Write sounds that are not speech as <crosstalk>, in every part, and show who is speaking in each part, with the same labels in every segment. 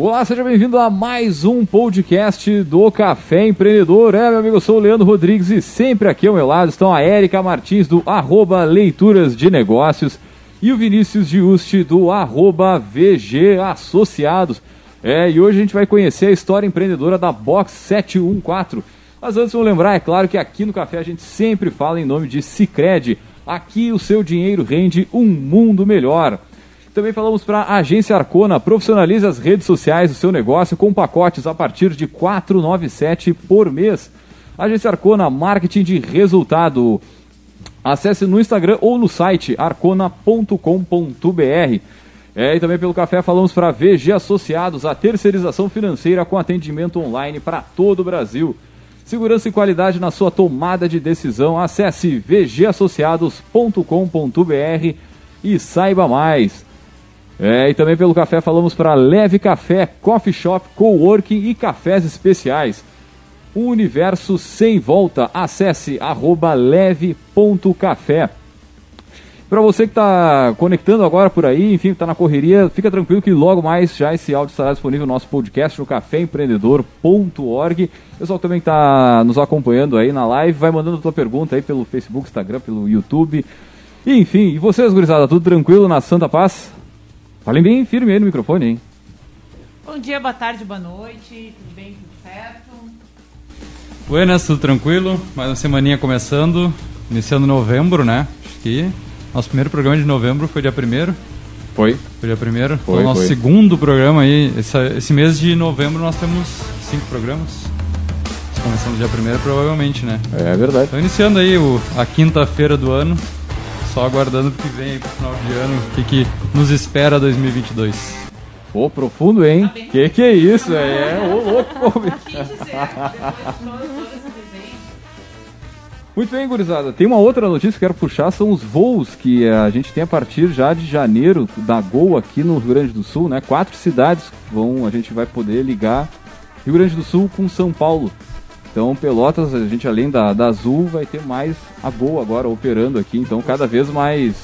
Speaker 1: Olá, seja bem-vindo a mais um podcast do Café Empreendedor. É, meu amigo, eu sou o Leandro Rodrigues e sempre aqui ao meu lado estão a Érica Martins do arroba Leituras de Negócios e o Vinícius Giusti do arroba VG Associados. É, e hoje a gente vai conhecer a história empreendedora da Box 714. Mas antes, vamos lembrar, é claro que aqui no Café a gente sempre fala em nome de Cicred. Aqui o seu dinheiro rende um mundo melhor. Também falamos para a Agência Arcona, profissionalize as redes sociais do seu negócio com pacotes a partir de R$ 497 por mês. Agência Arcona, marketing de resultado. Acesse no Instagram ou no site arcona.com.br. É, e também pelo café falamos para VG Associados, a terceirização financeira com atendimento online para todo o Brasil. Segurança e qualidade na sua tomada de decisão. Acesse vgassociados.com.br e saiba mais. É, e também pelo café falamos para Leve Café, Coffee Shop, Coworking e cafés especiais. Um universo sem volta. Acesse arroba leve.café. Para você que está conectando agora por aí, enfim, está na correria, fica tranquilo que logo mais já esse áudio estará disponível no nosso podcast no caféempreendedor.org. Pessoal também está nos acompanhando aí na live, vai mandando a tua pergunta aí pelo Facebook, Instagram, pelo YouTube. E, enfim, e vocês, gurizada, tudo tranquilo na Santa Paz? Falem bem firme aí no microfone, hein?
Speaker 2: Bom dia, boa tarde, boa noite, tudo bem, tudo certo?
Speaker 3: Buenas, tudo tranquilo? Mais uma semaninha começando, iniciando novembro, né? Acho que nosso primeiro programa de novembro foi dia 1
Speaker 1: Foi.
Speaker 3: Foi dia 1
Speaker 1: Foi,
Speaker 3: o nosso
Speaker 1: foi.
Speaker 3: segundo programa aí. Esse, esse mês de novembro nós temos cinco programas. Começando dia 1 provavelmente, né?
Speaker 1: É verdade.
Speaker 3: Então iniciando aí o, a quinta-feira do ano. Só aguardando o que vem aí pro final de ano, o que, que nos espera 2022.
Speaker 1: Pô, profundo, hein? Que que é isso? É, é ô louco.
Speaker 2: O que dizer? Depois de todo, todo esse desenho.
Speaker 1: Muito bem, gurizada. Tem uma outra notícia que eu quero puxar, são os voos que eh, a gente tem a partir já de janeiro da Gol aqui no Rio Grande do Sul, né? Quatro cidades vão, a gente vai poder ligar Rio Grande do Sul com São Paulo. Então, Pelotas, a gente além da, da Azul, vai ter mais a Gol agora operando aqui, então cada vez mais.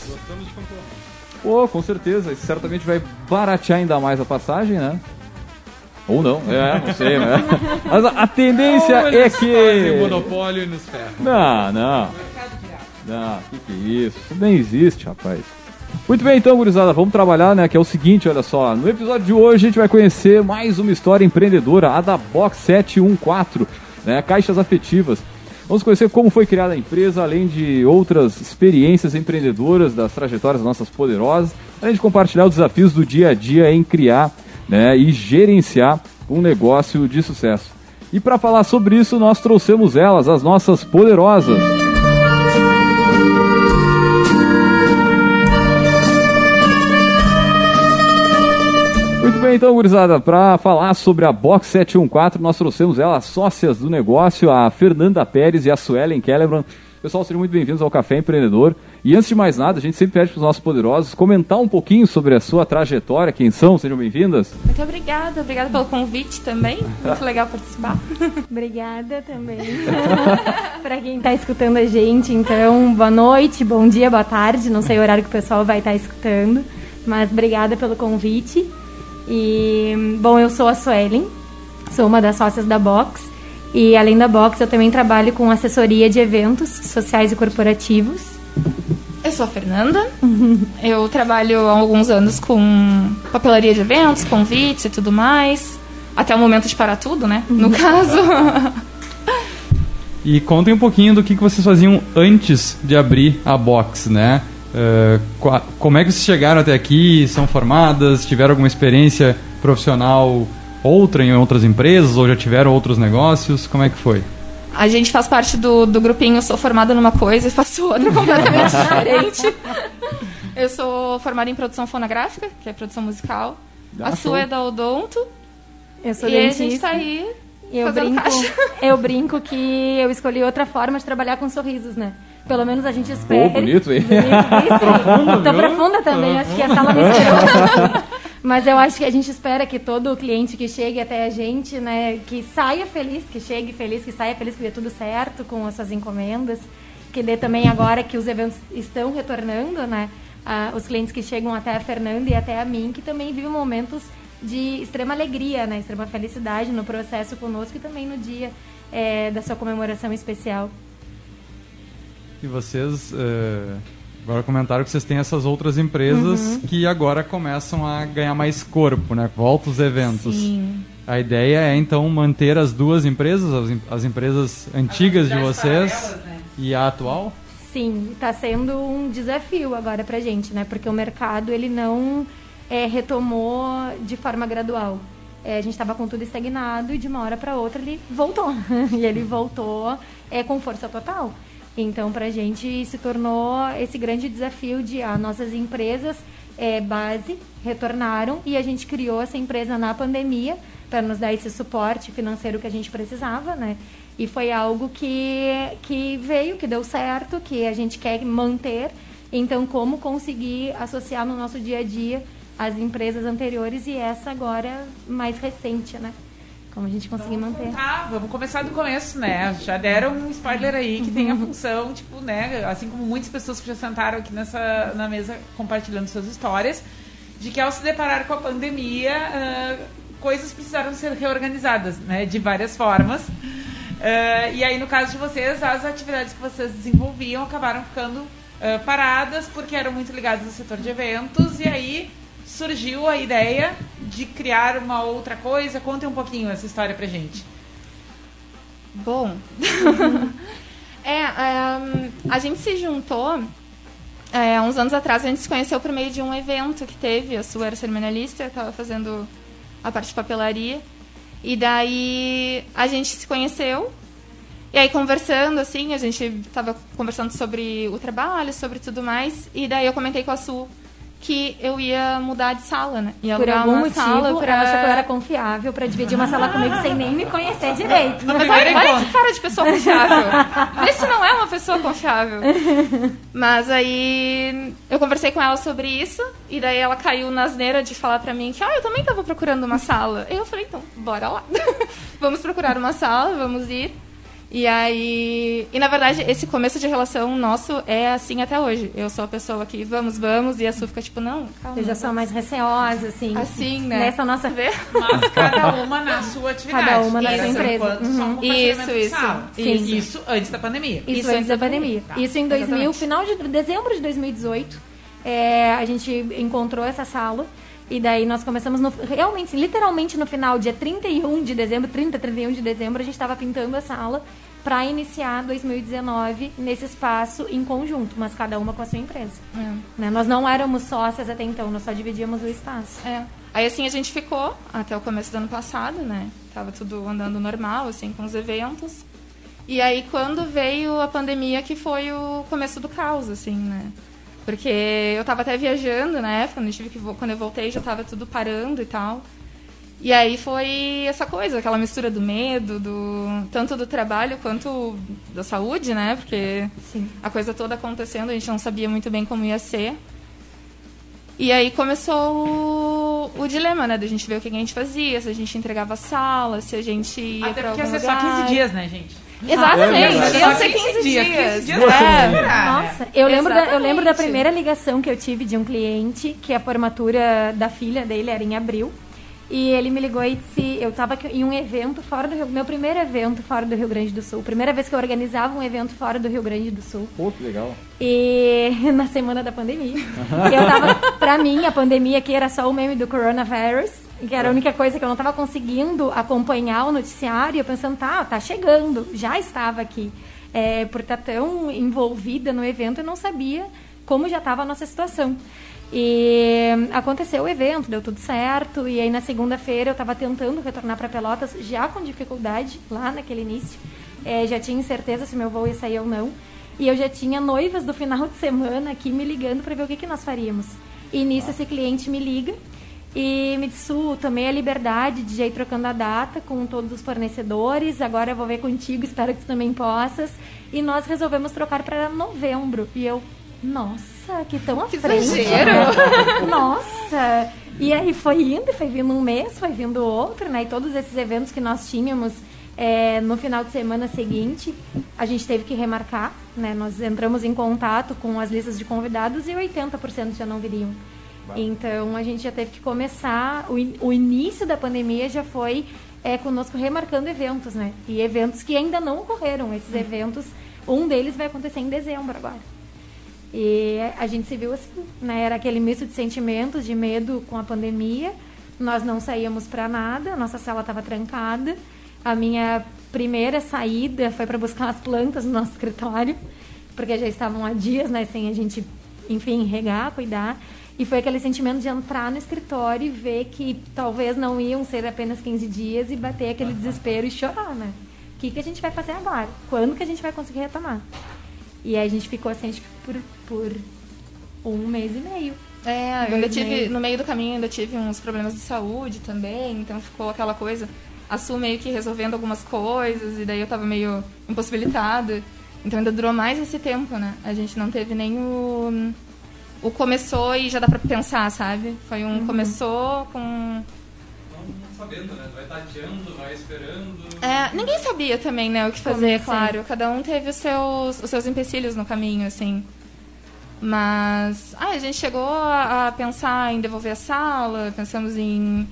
Speaker 1: Pô, com certeza, isso certamente vai baratear ainda mais a passagem, né? Ou não, é, não sei, né? Mas a, tendência é que.
Speaker 3: monopólio e nos ferros.
Speaker 1: Não, não. Não, que que é isso? Isso nem existe, rapaz. Muito bem, então, gurizada, vamos trabalhar, né? Que é o seguinte, olha só. No episódio de hoje a gente vai conhecer mais uma história empreendedora, a da Box 714, né? Caixas afetivas. Vamos conhecer como foi criada a empresa, além de outras experiências empreendedoras das trajetórias nossas poderosas, além de compartilhar os desafios do dia a dia em criar né, e gerenciar um negócio de sucesso. E para falar sobre isso, nós trouxemos elas, as nossas poderosas. Muito bem, então, gurizada, para falar sobre a Box 714, nós trouxemos ela, as sócias do negócio, a Fernanda Pérez e a Suelen Kellebrand. Pessoal, sejam muito bem-vindos ao Café Empreendedor. E antes de mais nada, a gente sempre pede para os nossos poderosos comentar um pouquinho sobre a sua trajetória, quem são, sejam bem-vindas.
Speaker 4: Muito obrigada, obrigada pelo convite também. Muito legal participar. <laughs>
Speaker 5: Obrigada também <laughs> para quem está escutando a gente. Então, boa noite, bom dia, boa tarde. Não sei o horário que o pessoal vai estar escutando, mas obrigada pelo convite. E, bom, eu sou a Suelen, sou uma das sócias da Box. E além da Box, eu também trabalho com assessoria de eventos sociais e corporativos.
Speaker 4: Eu sou a Fernanda. <laughs> Eu trabalho há alguns anos com papelaria de eventos, convites e tudo mais. Até o momento de parar tudo, né? No <laughs> caso.
Speaker 3: E contem um pouquinho do que, que vocês faziam antes de abrir a box, né? Eh, como é que vocês chegaram até aqui? São formadas? Tiveram alguma experiência profissional outra em outras empresas? Ou já tiveram outros negócios? Como é que foi?
Speaker 4: A gente faz parte do, do grupinho Sou Formada numa Coisa e Faço Outra <laughs> completamente diferente. Eu sou formada em produção fonográfica, que é produção musical.
Speaker 1: Ah,
Speaker 4: a
Speaker 1: show.
Speaker 4: sua é da Odonto.
Speaker 5: Eu sou
Speaker 4: e a
Speaker 5: dentista.
Speaker 4: gente tá aí
Speaker 5: E eu
Speaker 4: fazendo
Speaker 5: brinco,
Speaker 4: caixa. <laughs>
Speaker 5: eu brinco que eu escolhi outra forma de trabalhar com sorrisos, né? Pelo menos a gente espera.
Speaker 1: bonito, hein? <laughs>
Speaker 5: Profundo, Tô
Speaker 3: viu?
Speaker 5: profunda também, acho que a sala <laughs> me inspirou. Mas eu acho que a gente espera que todo cliente que chegue até a gente, né, que saia feliz, que chegue feliz, que saia feliz, que dê tudo certo com as suas encomendas. Que dê também agora que os eventos estão retornando, né? ah, os clientes que chegam até a Fernanda e até a mim, que também vivem momentos de extrema alegria, né? Extrema felicidade no processo conosco e também no dia é, da sua comemoração especial.
Speaker 3: E vocês uh, agora comentaram que vocês têm essas outras empresas uhum. que agora começam a ganhar mais corpo, né? Volta os eventos.
Speaker 5: Sim.
Speaker 3: A ideia é então manter as duas empresas, as, as empresas antigas de vocês né? e a atual?
Speaker 5: Sim, está sendo um desafio agora para gente, né? Porque o mercado ele não é, retomou de forma gradual. É, a gente estava com tudo estagnado e de uma hora para outra ele voltou. <laughs> e ele voltou é, com força total. Então, para a gente se tornou esse grande desafio de ah, nossas empresas é, base retornaram e a gente criou essa empresa na pandemia para nos dar esse suporte financeiro que a gente precisava, né? E foi algo que, que veio, que deu certo, que a gente quer manter. Então, como conseguir associar no nosso dia a dia as empresas anteriores e essa agora mais recente, né? Como a gente conseguir vamos manter.
Speaker 2: Tá, vamos começar do começo, né? Já deram um spoiler aí que tem a uhum. função, tipo, né? Assim como muitas pessoas que já sentaram aqui nessa, na mesa compartilhando suas histórias, de que ao se deparar com a pandemia, uh, coisas precisaram ser reorganizadas, né? De várias formas. Uh, e aí, no caso de vocês, as atividades que vocês desenvolviam acabaram ficando uh, paradas porque eram muito ligadas ao setor de eventos. E aí surgiu a ideia de criar uma outra coisa? Conte um pouquinho essa história pra gente.
Speaker 4: Bom, <laughs> é, é, a gente se juntou é, uns anos atrás. A gente se conheceu por meio de um evento que teve. A sua era cerimonialista, eu estava fazendo a parte de papelaria. E daí a gente se conheceu. E aí conversando, assim, a gente estava conversando sobre o trabalho, sobre tudo mais. E daí eu comentei com a Su que eu ia mudar de sala, né? Ia
Speaker 5: Por algum motivo, sala pra... ela achou que eu era confiável pra dividir uma sala comigo sem nem me conhecer direito.
Speaker 4: Mas olha, olha que cara de pessoa confiável. Vê se não é uma pessoa confiável. <laughs> Mas aí eu conversei com ela sobre isso e daí ela caiu na asneira de falar pra mim que ah, eu também tava procurando uma sala. E eu falei, então, bora lá. <laughs> vamos procurar uma sala, vamos ir. E aí. E na verdade, esse começo de relação nosso é assim até hoje. Eu sou a pessoa que vamos, vamos, e a Su fica tipo, não, calma.
Speaker 5: Eu já sou mais receosa, assim.
Speaker 4: Assim, né?
Speaker 5: Nessa nossa vez.
Speaker 2: Mas cada uma na sua atividade.
Speaker 5: Cada uma na sua empresa.
Speaker 2: Uhum.
Speaker 4: Isso, isso.
Speaker 2: Sim. Isso antes da pandemia.
Speaker 5: Isso, isso antes da pandemia. Tá. Isso em 2000, Exatamente. final de dezembro de 2018. É, a gente encontrou essa sala. E daí nós começamos no, realmente, literalmente no final, dia 31 de dezembro, 30, 31 de dezembro, a gente estava pintando a sala para iniciar 2019 nesse espaço em conjunto, mas cada uma com a sua empresa. É. Né? Nós não éramos sócias até então, nós só dividíamos o espaço.
Speaker 4: É. Aí assim a gente ficou até o começo do ano passado, né? Tava tudo andando normal, assim, com os eventos. E aí quando veio a pandemia que foi o começo do caos, assim, né? Porque eu tava até viajando na época, quando eu, tive que, quando eu voltei já tava tudo parando e tal. E aí foi essa coisa, aquela mistura do medo, do tanto do trabalho quanto da saúde, né? Porque Sim. a coisa toda acontecendo, a gente não sabia muito bem como ia ser. E aí começou o, o dilema, né? Da gente ver o que a gente fazia, se a gente entregava sala, se a gente ia
Speaker 2: Até
Speaker 4: pra
Speaker 2: porque
Speaker 4: ia
Speaker 2: ser só 15 dias, né, gente?
Speaker 4: Exatamente, ah, é ia ser 15 dias. 15 dias. É.
Speaker 5: Nossa, eu lembro, da, eu lembro da primeira ligação que eu tive de um cliente que a formatura da filha dele era em abril. E ele me ligou e disse, eu estava em um evento fora do Rio, meu primeiro evento fora do Rio Grande do Sul, primeira vez que eu organizava um evento fora do Rio Grande do Sul.
Speaker 1: Pô, que legal.
Speaker 5: E <laughs> na semana da pandemia. e eu tava, pra mim, a pandemia aqui era só o meme do coronavirus, que era a única coisa que eu não estava conseguindo acompanhar o noticiário, eu pensando, tá, tá chegando, já estava aqui. É, por estar tão envolvida no evento, eu não sabia como já estava a nossa situação. E aconteceu o evento, deu tudo certo. E aí na segunda-feira eu estava tentando retornar para Pelotas, já com dificuldade, lá naquele início. É, já tinha incerteza se meu voo ia sair ou não. E eu já tinha noivas do final de semana aqui me ligando para ver o que, que nós faríamos. E nisso esse cliente me liga e me disse, Su, tomei a liberdade de ir trocando a data com todos os fornecedores. Agora eu vou ver contigo, espero que tu também possas. E nós resolvemos trocar para novembro. E eu, nossa nossa, que tão à que frente.
Speaker 4: Exagero. <laughs>
Speaker 5: nossa! E aí foi indo, foi vindo um mês, foi vindo outro, né? E todos esses eventos que nós tínhamos é, no final de semana seguinte, a gente teve que remarcar, né? Nós entramos em contato com as listas de convidados e 80% já não viriam. Então a gente já teve que começar. O, in- o início da pandemia já foi é, conosco remarcando eventos, né? E eventos que ainda não ocorreram. Esses eventos, um deles vai acontecer em dezembro agora. E a gente se viu assim, né? Era aquele misto de sentimentos, de medo com a pandemia. Nós não saíamos para nada, nossa sala estava trancada. A minha primeira saída foi para buscar as plantas no nosso escritório, porque já estavam há dias, né, sem a gente, enfim, regar, cuidar. E foi aquele sentimento de entrar no escritório e ver que talvez não iam ser apenas 15 dias e bater aquele desespero e chorar, né? O que, que a gente vai fazer agora? Quando que a gente vai conseguir retomar? E aí a gente ficou assim, acho que por, por um mês e meio.
Speaker 4: É, eu ainda tive,
Speaker 5: meses.
Speaker 4: no meio do caminho ainda tive uns problemas de saúde também, então ficou aquela coisa, a Su meio que resolvendo algumas coisas, e daí eu tava meio impossibilitada. Então ainda durou mais esse tempo, né? A gente não teve nem o. O começou e já dá pra pensar, sabe? Foi um começou com.
Speaker 3: Sabendo, né? Vai tateando, vai esperando.
Speaker 4: É, ninguém sabia também, né, o que fazer,
Speaker 5: Comecei.
Speaker 4: claro. Cada um teve os seus, os seus empecilhos no caminho, assim. Mas ah, a gente chegou a, a pensar em devolver a sala, pensamos em,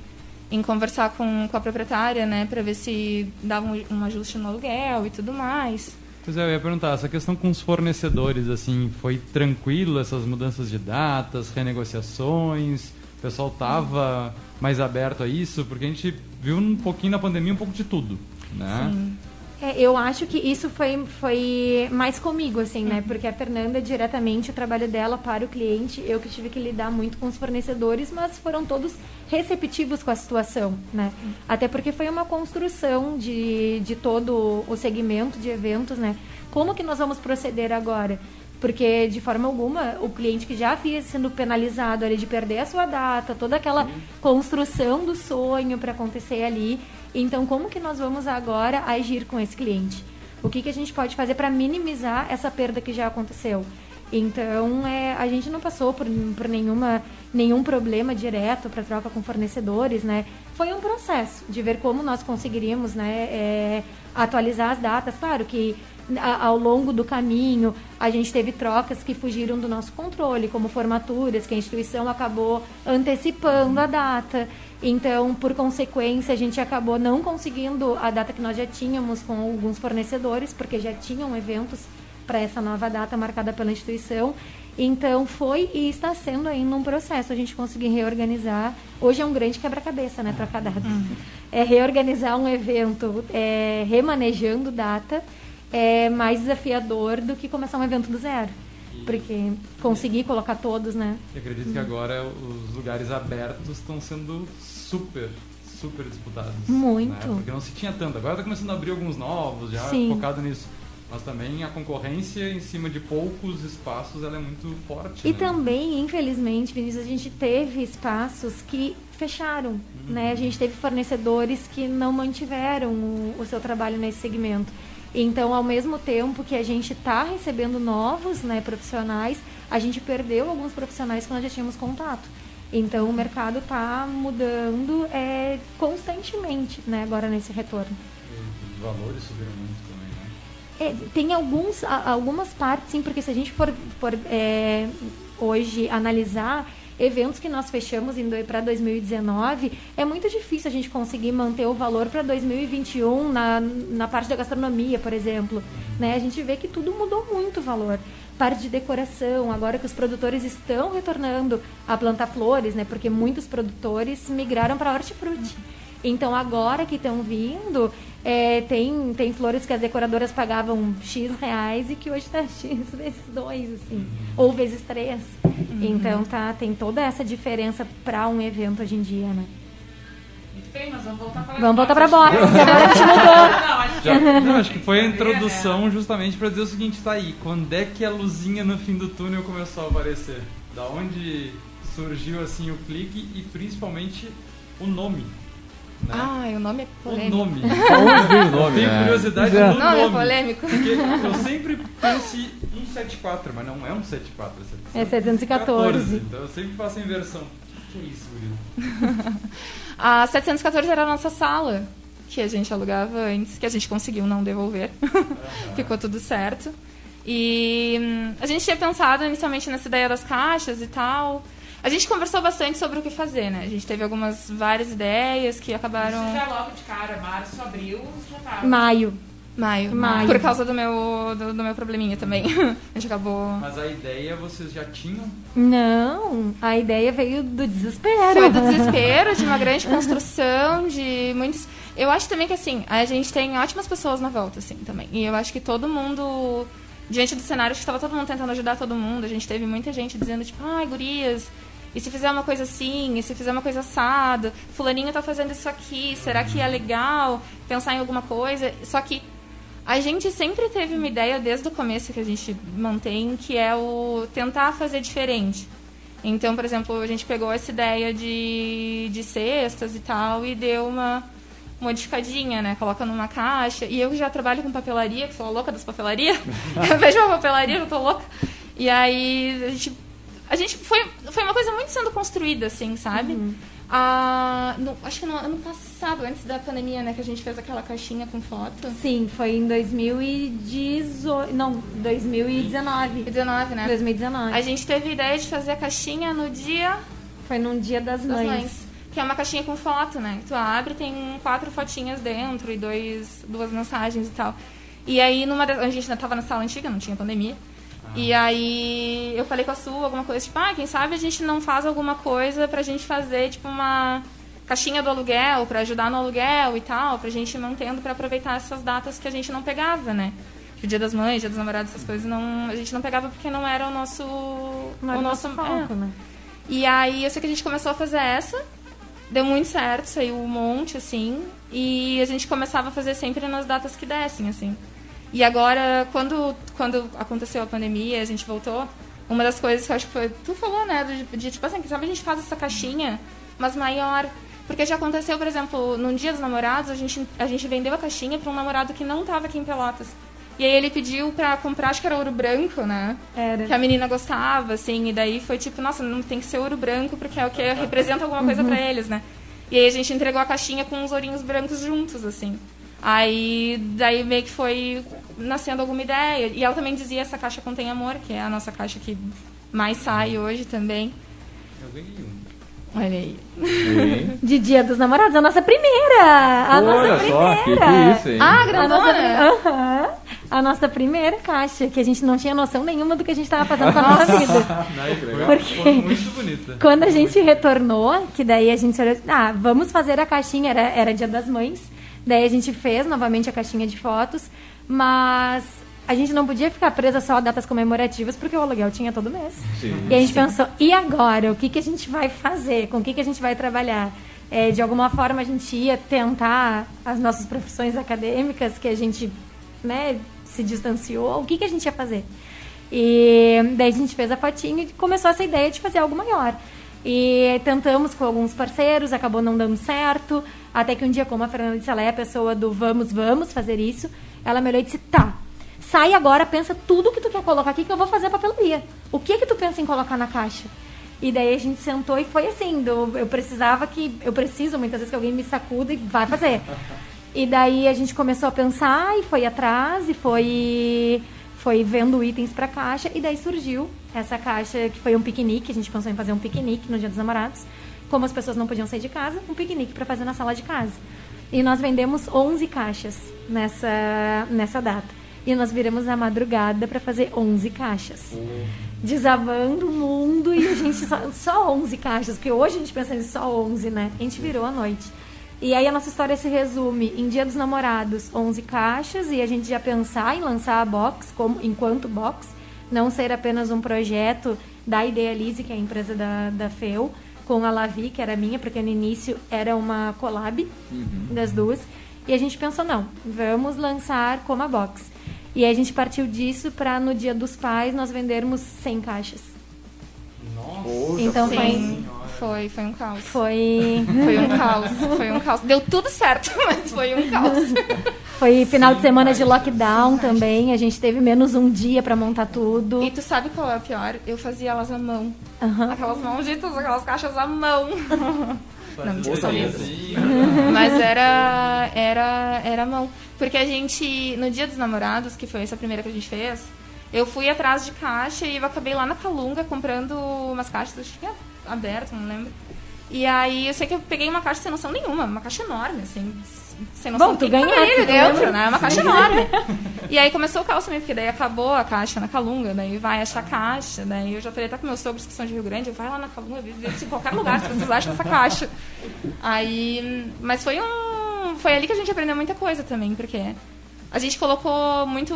Speaker 4: em conversar com, com a proprietária, né, para ver se dava um, um ajuste no aluguel e tudo mais.
Speaker 3: Pois é, eu ia perguntar, essa questão com os fornecedores, assim, foi tranquilo essas mudanças de datas, renegociações? O pessoal tava mais aberto a isso? Porque a gente viu um pouquinho na pandemia um pouco de tudo, né?
Speaker 4: Sim.
Speaker 5: É, eu acho que isso foi, foi mais comigo, assim, né? Porque a Fernanda, diretamente, o trabalho dela para o cliente, eu que tive que lidar muito com os fornecedores, mas foram todos receptivos com a situação, né? Até porque foi uma construção de, de todo o segmento de eventos, né? Como que nós vamos proceder agora? Porque, de forma alguma, o cliente que já havia sendo penalizado ali de perder a sua data, toda aquela construção do sonho para acontecer ali. Então, como que nós vamos agora agir com esse cliente? O que, que a gente pode fazer para minimizar essa perda que já aconteceu? Então, é, a gente não passou por, por nenhuma, nenhum problema direto para troca com fornecedores, né? Foi um processo de ver como nós conseguiríamos né, é, atualizar as datas. Claro que ao longo do caminho a gente teve trocas que fugiram do nosso controle, como formaturas, que a instituição acabou antecipando a data. Então, por consequência, a gente acabou não conseguindo a data que nós já tínhamos com alguns fornecedores, porque já tinham eventos para essa nova data marcada pela instituição. Então, foi e está sendo ainda um processo a gente conseguir reorganizar. Hoje é um grande quebra-cabeça, né, trocar datas. É reorganizar um evento, é, remanejando data, é mais desafiador do que começar um evento do zero. Porque conseguir colocar todos, né?
Speaker 3: E acredito que agora os lugares abertos estão sendo super, super disputados.
Speaker 5: Muito.
Speaker 3: né? Porque não se tinha tanto. Agora está começando a abrir alguns novos, já
Speaker 5: Sim.
Speaker 3: focado nisso. Mas também a concorrência em cima de poucos espaços ela é muito forte.
Speaker 5: E
Speaker 3: né?
Speaker 5: também, infelizmente, Vinícius, a gente teve espaços que fecharam, né? A gente teve fornecedores que não mantiveram o, o seu trabalho nesse segmento. Então, ao mesmo tempo que a gente está recebendo novos né, profissionais, a gente perdeu alguns profissionais que nós já tínhamos contato. Então, o mercado está mudando é, constantemente né, agora nesse retorno.
Speaker 3: Os valores subiram muito também, né?
Speaker 5: É, tem alguns, algumas partes, sim, porque se a gente for, for, é, hoje analisar eventos que nós fechamos para 2019, é muito difícil a gente conseguir manter o valor para 2021 na, na parte da gastronomia, por exemplo. Né? A gente vê que tudo mudou muito o valor. Parte de decoração, agora que os produtores estão retornando a plantar flores, né? porque muitos produtores migraram para hortifruti. Então agora que estão vindo, é, tem, tem flores que as decoradoras pagavam X reais e que hoje está <laughs> X vezes dois, assim, ou vezes três. Então tá, tem toda essa diferença para um evento hoje em dia, né?
Speaker 2: Muito bem, mas vamos voltar para
Speaker 5: Vamos voltar pra boxe, agora a gente mudou.
Speaker 2: Não, acho que
Speaker 3: Já- não, acho que foi a introdução justamente para dizer o seguinte, tá aí, quando é que a luzinha no fim do túnel começou a aparecer? Da onde surgiu assim o clique e principalmente o nome? Né?
Speaker 4: Ah, o nome é
Speaker 3: o
Speaker 4: polêmico.
Speaker 3: nome. <laughs>
Speaker 1: Onde o nome?
Speaker 3: Tenho curiosidade
Speaker 1: é.
Speaker 3: do
Speaker 4: O nome é
Speaker 3: nome.
Speaker 4: polêmico.
Speaker 3: Porque eu <laughs> sempre penso em 174, mas não é 174.
Speaker 5: É 714.
Speaker 3: Então eu sempre faço a inversão. O que é isso, Gurilo? <laughs>
Speaker 4: A 714 era a nossa sala, que a gente alugava antes, que a gente conseguiu não devolver. Ficou tudo certo. E hum, a gente tinha pensado inicialmente nessa ideia das caixas e tal. A gente conversou bastante sobre o que fazer, né? A gente teve algumas várias ideias que acabaram.
Speaker 2: Isso já logo de cara, março, abril, já tá.
Speaker 5: Maio.
Speaker 4: Maio.
Speaker 5: Maio.
Speaker 4: Por causa do meu, do, do meu probleminha também. <laughs> A gente acabou.
Speaker 3: Mas a ideia vocês já tinham?
Speaker 5: Não, a ideia veio do desespero.
Speaker 4: Foi do desespero, de uma grande construção, de muitos. Eu acho também que assim, a gente tem ótimas pessoas na volta, assim, também. E eu acho que todo mundo, diante do cenário, acho que estava todo mundo tentando ajudar todo mundo. A gente teve muita gente dizendo, tipo, ai, gurias, e se fizer uma coisa assim, e se fizer uma coisa assada, fulaninho tá fazendo isso aqui, será que é legal pensar em alguma coisa? Só que a gente sempre teve uma ideia desde o começo que a gente mantém, que é o tentar fazer diferente. Então, por exemplo, a gente pegou essa ideia de, de cestas e tal e deu uma modificadinha, né? Coloca numa caixa. E eu já trabalho com papelaria, que sou a louca das papelarias. <laughs> eu vejo uma papelaria, eu tô louca. E aí a gente. A gente foi, foi uma coisa muito sendo construída, assim, sabe? Ah, no- acho que no ano passado, antes da pandemia, né, que a gente fez aquela caixinha com foto.
Speaker 5: Sim, foi em 2018. Não, 2019.
Speaker 4: 19, né?
Speaker 5: 2019.
Speaker 4: A gente teve a ideia de fazer a caixinha no dia
Speaker 5: Foi num dia das
Speaker 4: das
Speaker 5: mães.
Speaker 4: mães. Que é uma caixinha com foto, né? Tu abre, tem quatro fotinhas dentro e dois, duas mensagens e tal. E aí, numa das, a gente ainda tava na sala antiga, não tinha pandemia. E aí, eu falei com a Su alguma coisa, tipo, ah, quem sabe a gente não faz alguma coisa pra gente fazer, tipo, uma caixinha do aluguel, pra ajudar no aluguel e tal, pra gente ir mantendo, pra aproveitar essas datas que a gente não pegava, né? Tipo, dia das mães, dia dos namorados, essas coisas, não, a gente não pegava porque não era o nosso...
Speaker 5: Não
Speaker 4: o
Speaker 5: o
Speaker 4: nosso
Speaker 5: nosso foco,
Speaker 4: é.
Speaker 5: né?
Speaker 4: E aí eu sei que a gente começou a fazer essa, deu muito certo, saiu um monte, assim, e a gente começava a fazer sempre nas datas que dessem, assim. E agora, quando, quando aconteceu a pandemia, a gente voltou, uma das coisas que eu acho que foi. Tu falou, né? De, de tipo assim, que sabe a gente faz essa caixinha, mas maior. Porque já aconteceu, por exemplo, num dia dos namorados, a gente, a gente vendeu a caixinha para um namorado que não tava aqui em Pelotas. E aí ele pediu pra comprar, acho que era ouro branco, né?
Speaker 5: Era.
Speaker 4: Que a menina gostava, assim, e daí foi tipo, nossa, não tem que ser ouro branco, porque é o que representa alguma coisa pra eles, né? E aí a gente entregou a caixinha com os ourinhos brancos juntos, assim. Aí, daí meio que foi nascendo alguma ideia. E ela também dizia essa caixa contém amor, que é a nossa caixa que mais sai hoje também.
Speaker 3: Eu ganhei um.
Speaker 4: Olha aí. <laughs>
Speaker 5: De Dia dos Namorados, a nossa primeira! A
Speaker 1: Olha
Speaker 5: nossa
Speaker 1: só, que
Speaker 5: primeira!
Speaker 1: que é isso, hein?
Speaker 4: Ah,
Speaker 5: A nossa,
Speaker 4: grandona!
Speaker 5: Aham. a nossa primeira caixa, que a gente não tinha noção nenhuma do que a gente estava fazendo com a nossa vida.
Speaker 3: Foi,
Speaker 5: Por quê?
Speaker 3: foi muito bonita.
Speaker 5: Quando a gente retornou, que daí a gente olhou, ah, vamos fazer a caixinha, era, era dia das mães. Daí a gente fez novamente a caixinha de fotos, mas a gente não podia ficar presa só a datas comemorativas, porque o aluguel tinha todo mês.
Speaker 1: Sim.
Speaker 5: E a gente pensou, e agora? O que, que a gente vai fazer? Com o que, que a gente vai trabalhar? É, de alguma forma a gente ia tentar as nossas profissões acadêmicas, que a gente né, se distanciou, o que, que a gente ia fazer? E daí a gente fez a fotinha e começou essa ideia de fazer algo maior. E tentamos com alguns parceiros, acabou não dando certo. Até que um dia, como a Fernanda disse, ela é a pessoa do vamos, vamos fazer isso. Ela me olhou e disse: tá, sai agora, pensa tudo que tu quer colocar aqui que eu vou fazer a papelaria. O que que tu pensa em colocar na caixa? E daí a gente sentou e foi assim, do- eu precisava que, eu preciso muitas vezes que alguém me sacuda e vai fazer. E daí a gente começou a pensar e foi atrás e foi foi vendo itens para caixa e daí surgiu essa caixa que foi um piquenique, a gente pensou em fazer um piquenique no Dia dos Namorados. Como as pessoas não podiam sair de casa, um piquenique para fazer na sala de casa. E nós vendemos 11 caixas nessa nessa data. E nós viramos a madrugada para fazer 11 caixas. Desabando o mundo e a gente só, só 11 caixas, porque hoje a gente pensa em só 11, né? A gente virou a noite. E aí a nossa história se resume em Dia dos Namorados, 11 caixas, e a gente já pensar em lançar a box como enquanto box, não ser apenas um projeto da Idealize, que é a empresa da, da FEU, com a Lavi, que era minha, porque no início era uma collab das duas. E a gente pensou, não, vamos lançar como a box. E a gente partiu disso para no Dia dos Pais nós vendermos 100 caixas.
Speaker 3: Nossa.
Speaker 5: Então foi,
Speaker 4: Sim, foi, foi um caos.
Speaker 5: foi,
Speaker 4: Foi um caos, foi um caos. Deu tudo certo, <laughs> mas foi um caos. <laughs>
Speaker 5: foi final de semana de lockdown também. A gente teve menos um dia para montar tudo.
Speaker 4: E tu sabe qual é o pior? Eu fazia elas à mão.
Speaker 5: Aham.
Speaker 4: Aquelas malditas, aquelas caixas à mão. Não, mentira,
Speaker 3: assim.
Speaker 4: Mas era, era, era mão. Porque a gente, no dia dos namorados, que foi essa primeira que a gente fez, Eu fui atrás de caixa e eu acabei lá na Calunga comprando umas caixas, acho que é aberto, não lembro. E aí eu sei que eu peguei uma caixa sem noção nenhuma, uma caixa enorme, assim, sem noção
Speaker 5: Bom, tu ganhaste,
Speaker 4: ali
Speaker 5: tu
Speaker 4: dentro, né? Uma caixa enorme. <laughs> E aí começou o caos também, porque daí acabou a caixa na Calunga, daí vai achar caixa, daí eu já falei até com meus sogros que são de Rio Grande, eu vai lá na Calunga, vê vê se em qualquer lugar se vocês acham essa caixa. Aí, mas foi um, foi ali que a gente aprendeu muita coisa também, porque a gente colocou muito,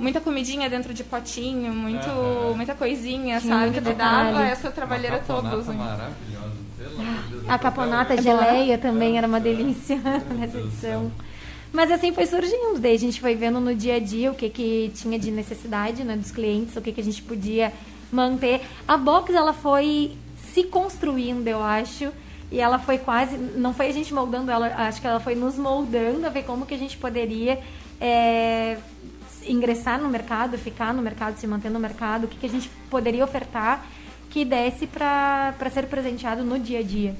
Speaker 4: muita comidinha dentro de potinho, muito, muita coisinha, sabe? Que dava essa trabalheira toda. assim.
Speaker 3: maravilhosa.
Speaker 5: A caponata geleia também era uma delícia <laughs> nessa edição. Mas assim foi surgindo, daí a gente foi vendo no dia a dia o que, que tinha de necessidade né, dos clientes, o que, que a gente podia manter. A box ela foi se construindo, eu acho, e ela foi quase, não foi a gente moldando ela, acho que ela foi nos moldando a ver como que a gente poderia é, ingressar no mercado, ficar no mercado, se manter no mercado, o que, que a gente poderia ofertar que desse para ser presenteado no dia a dia.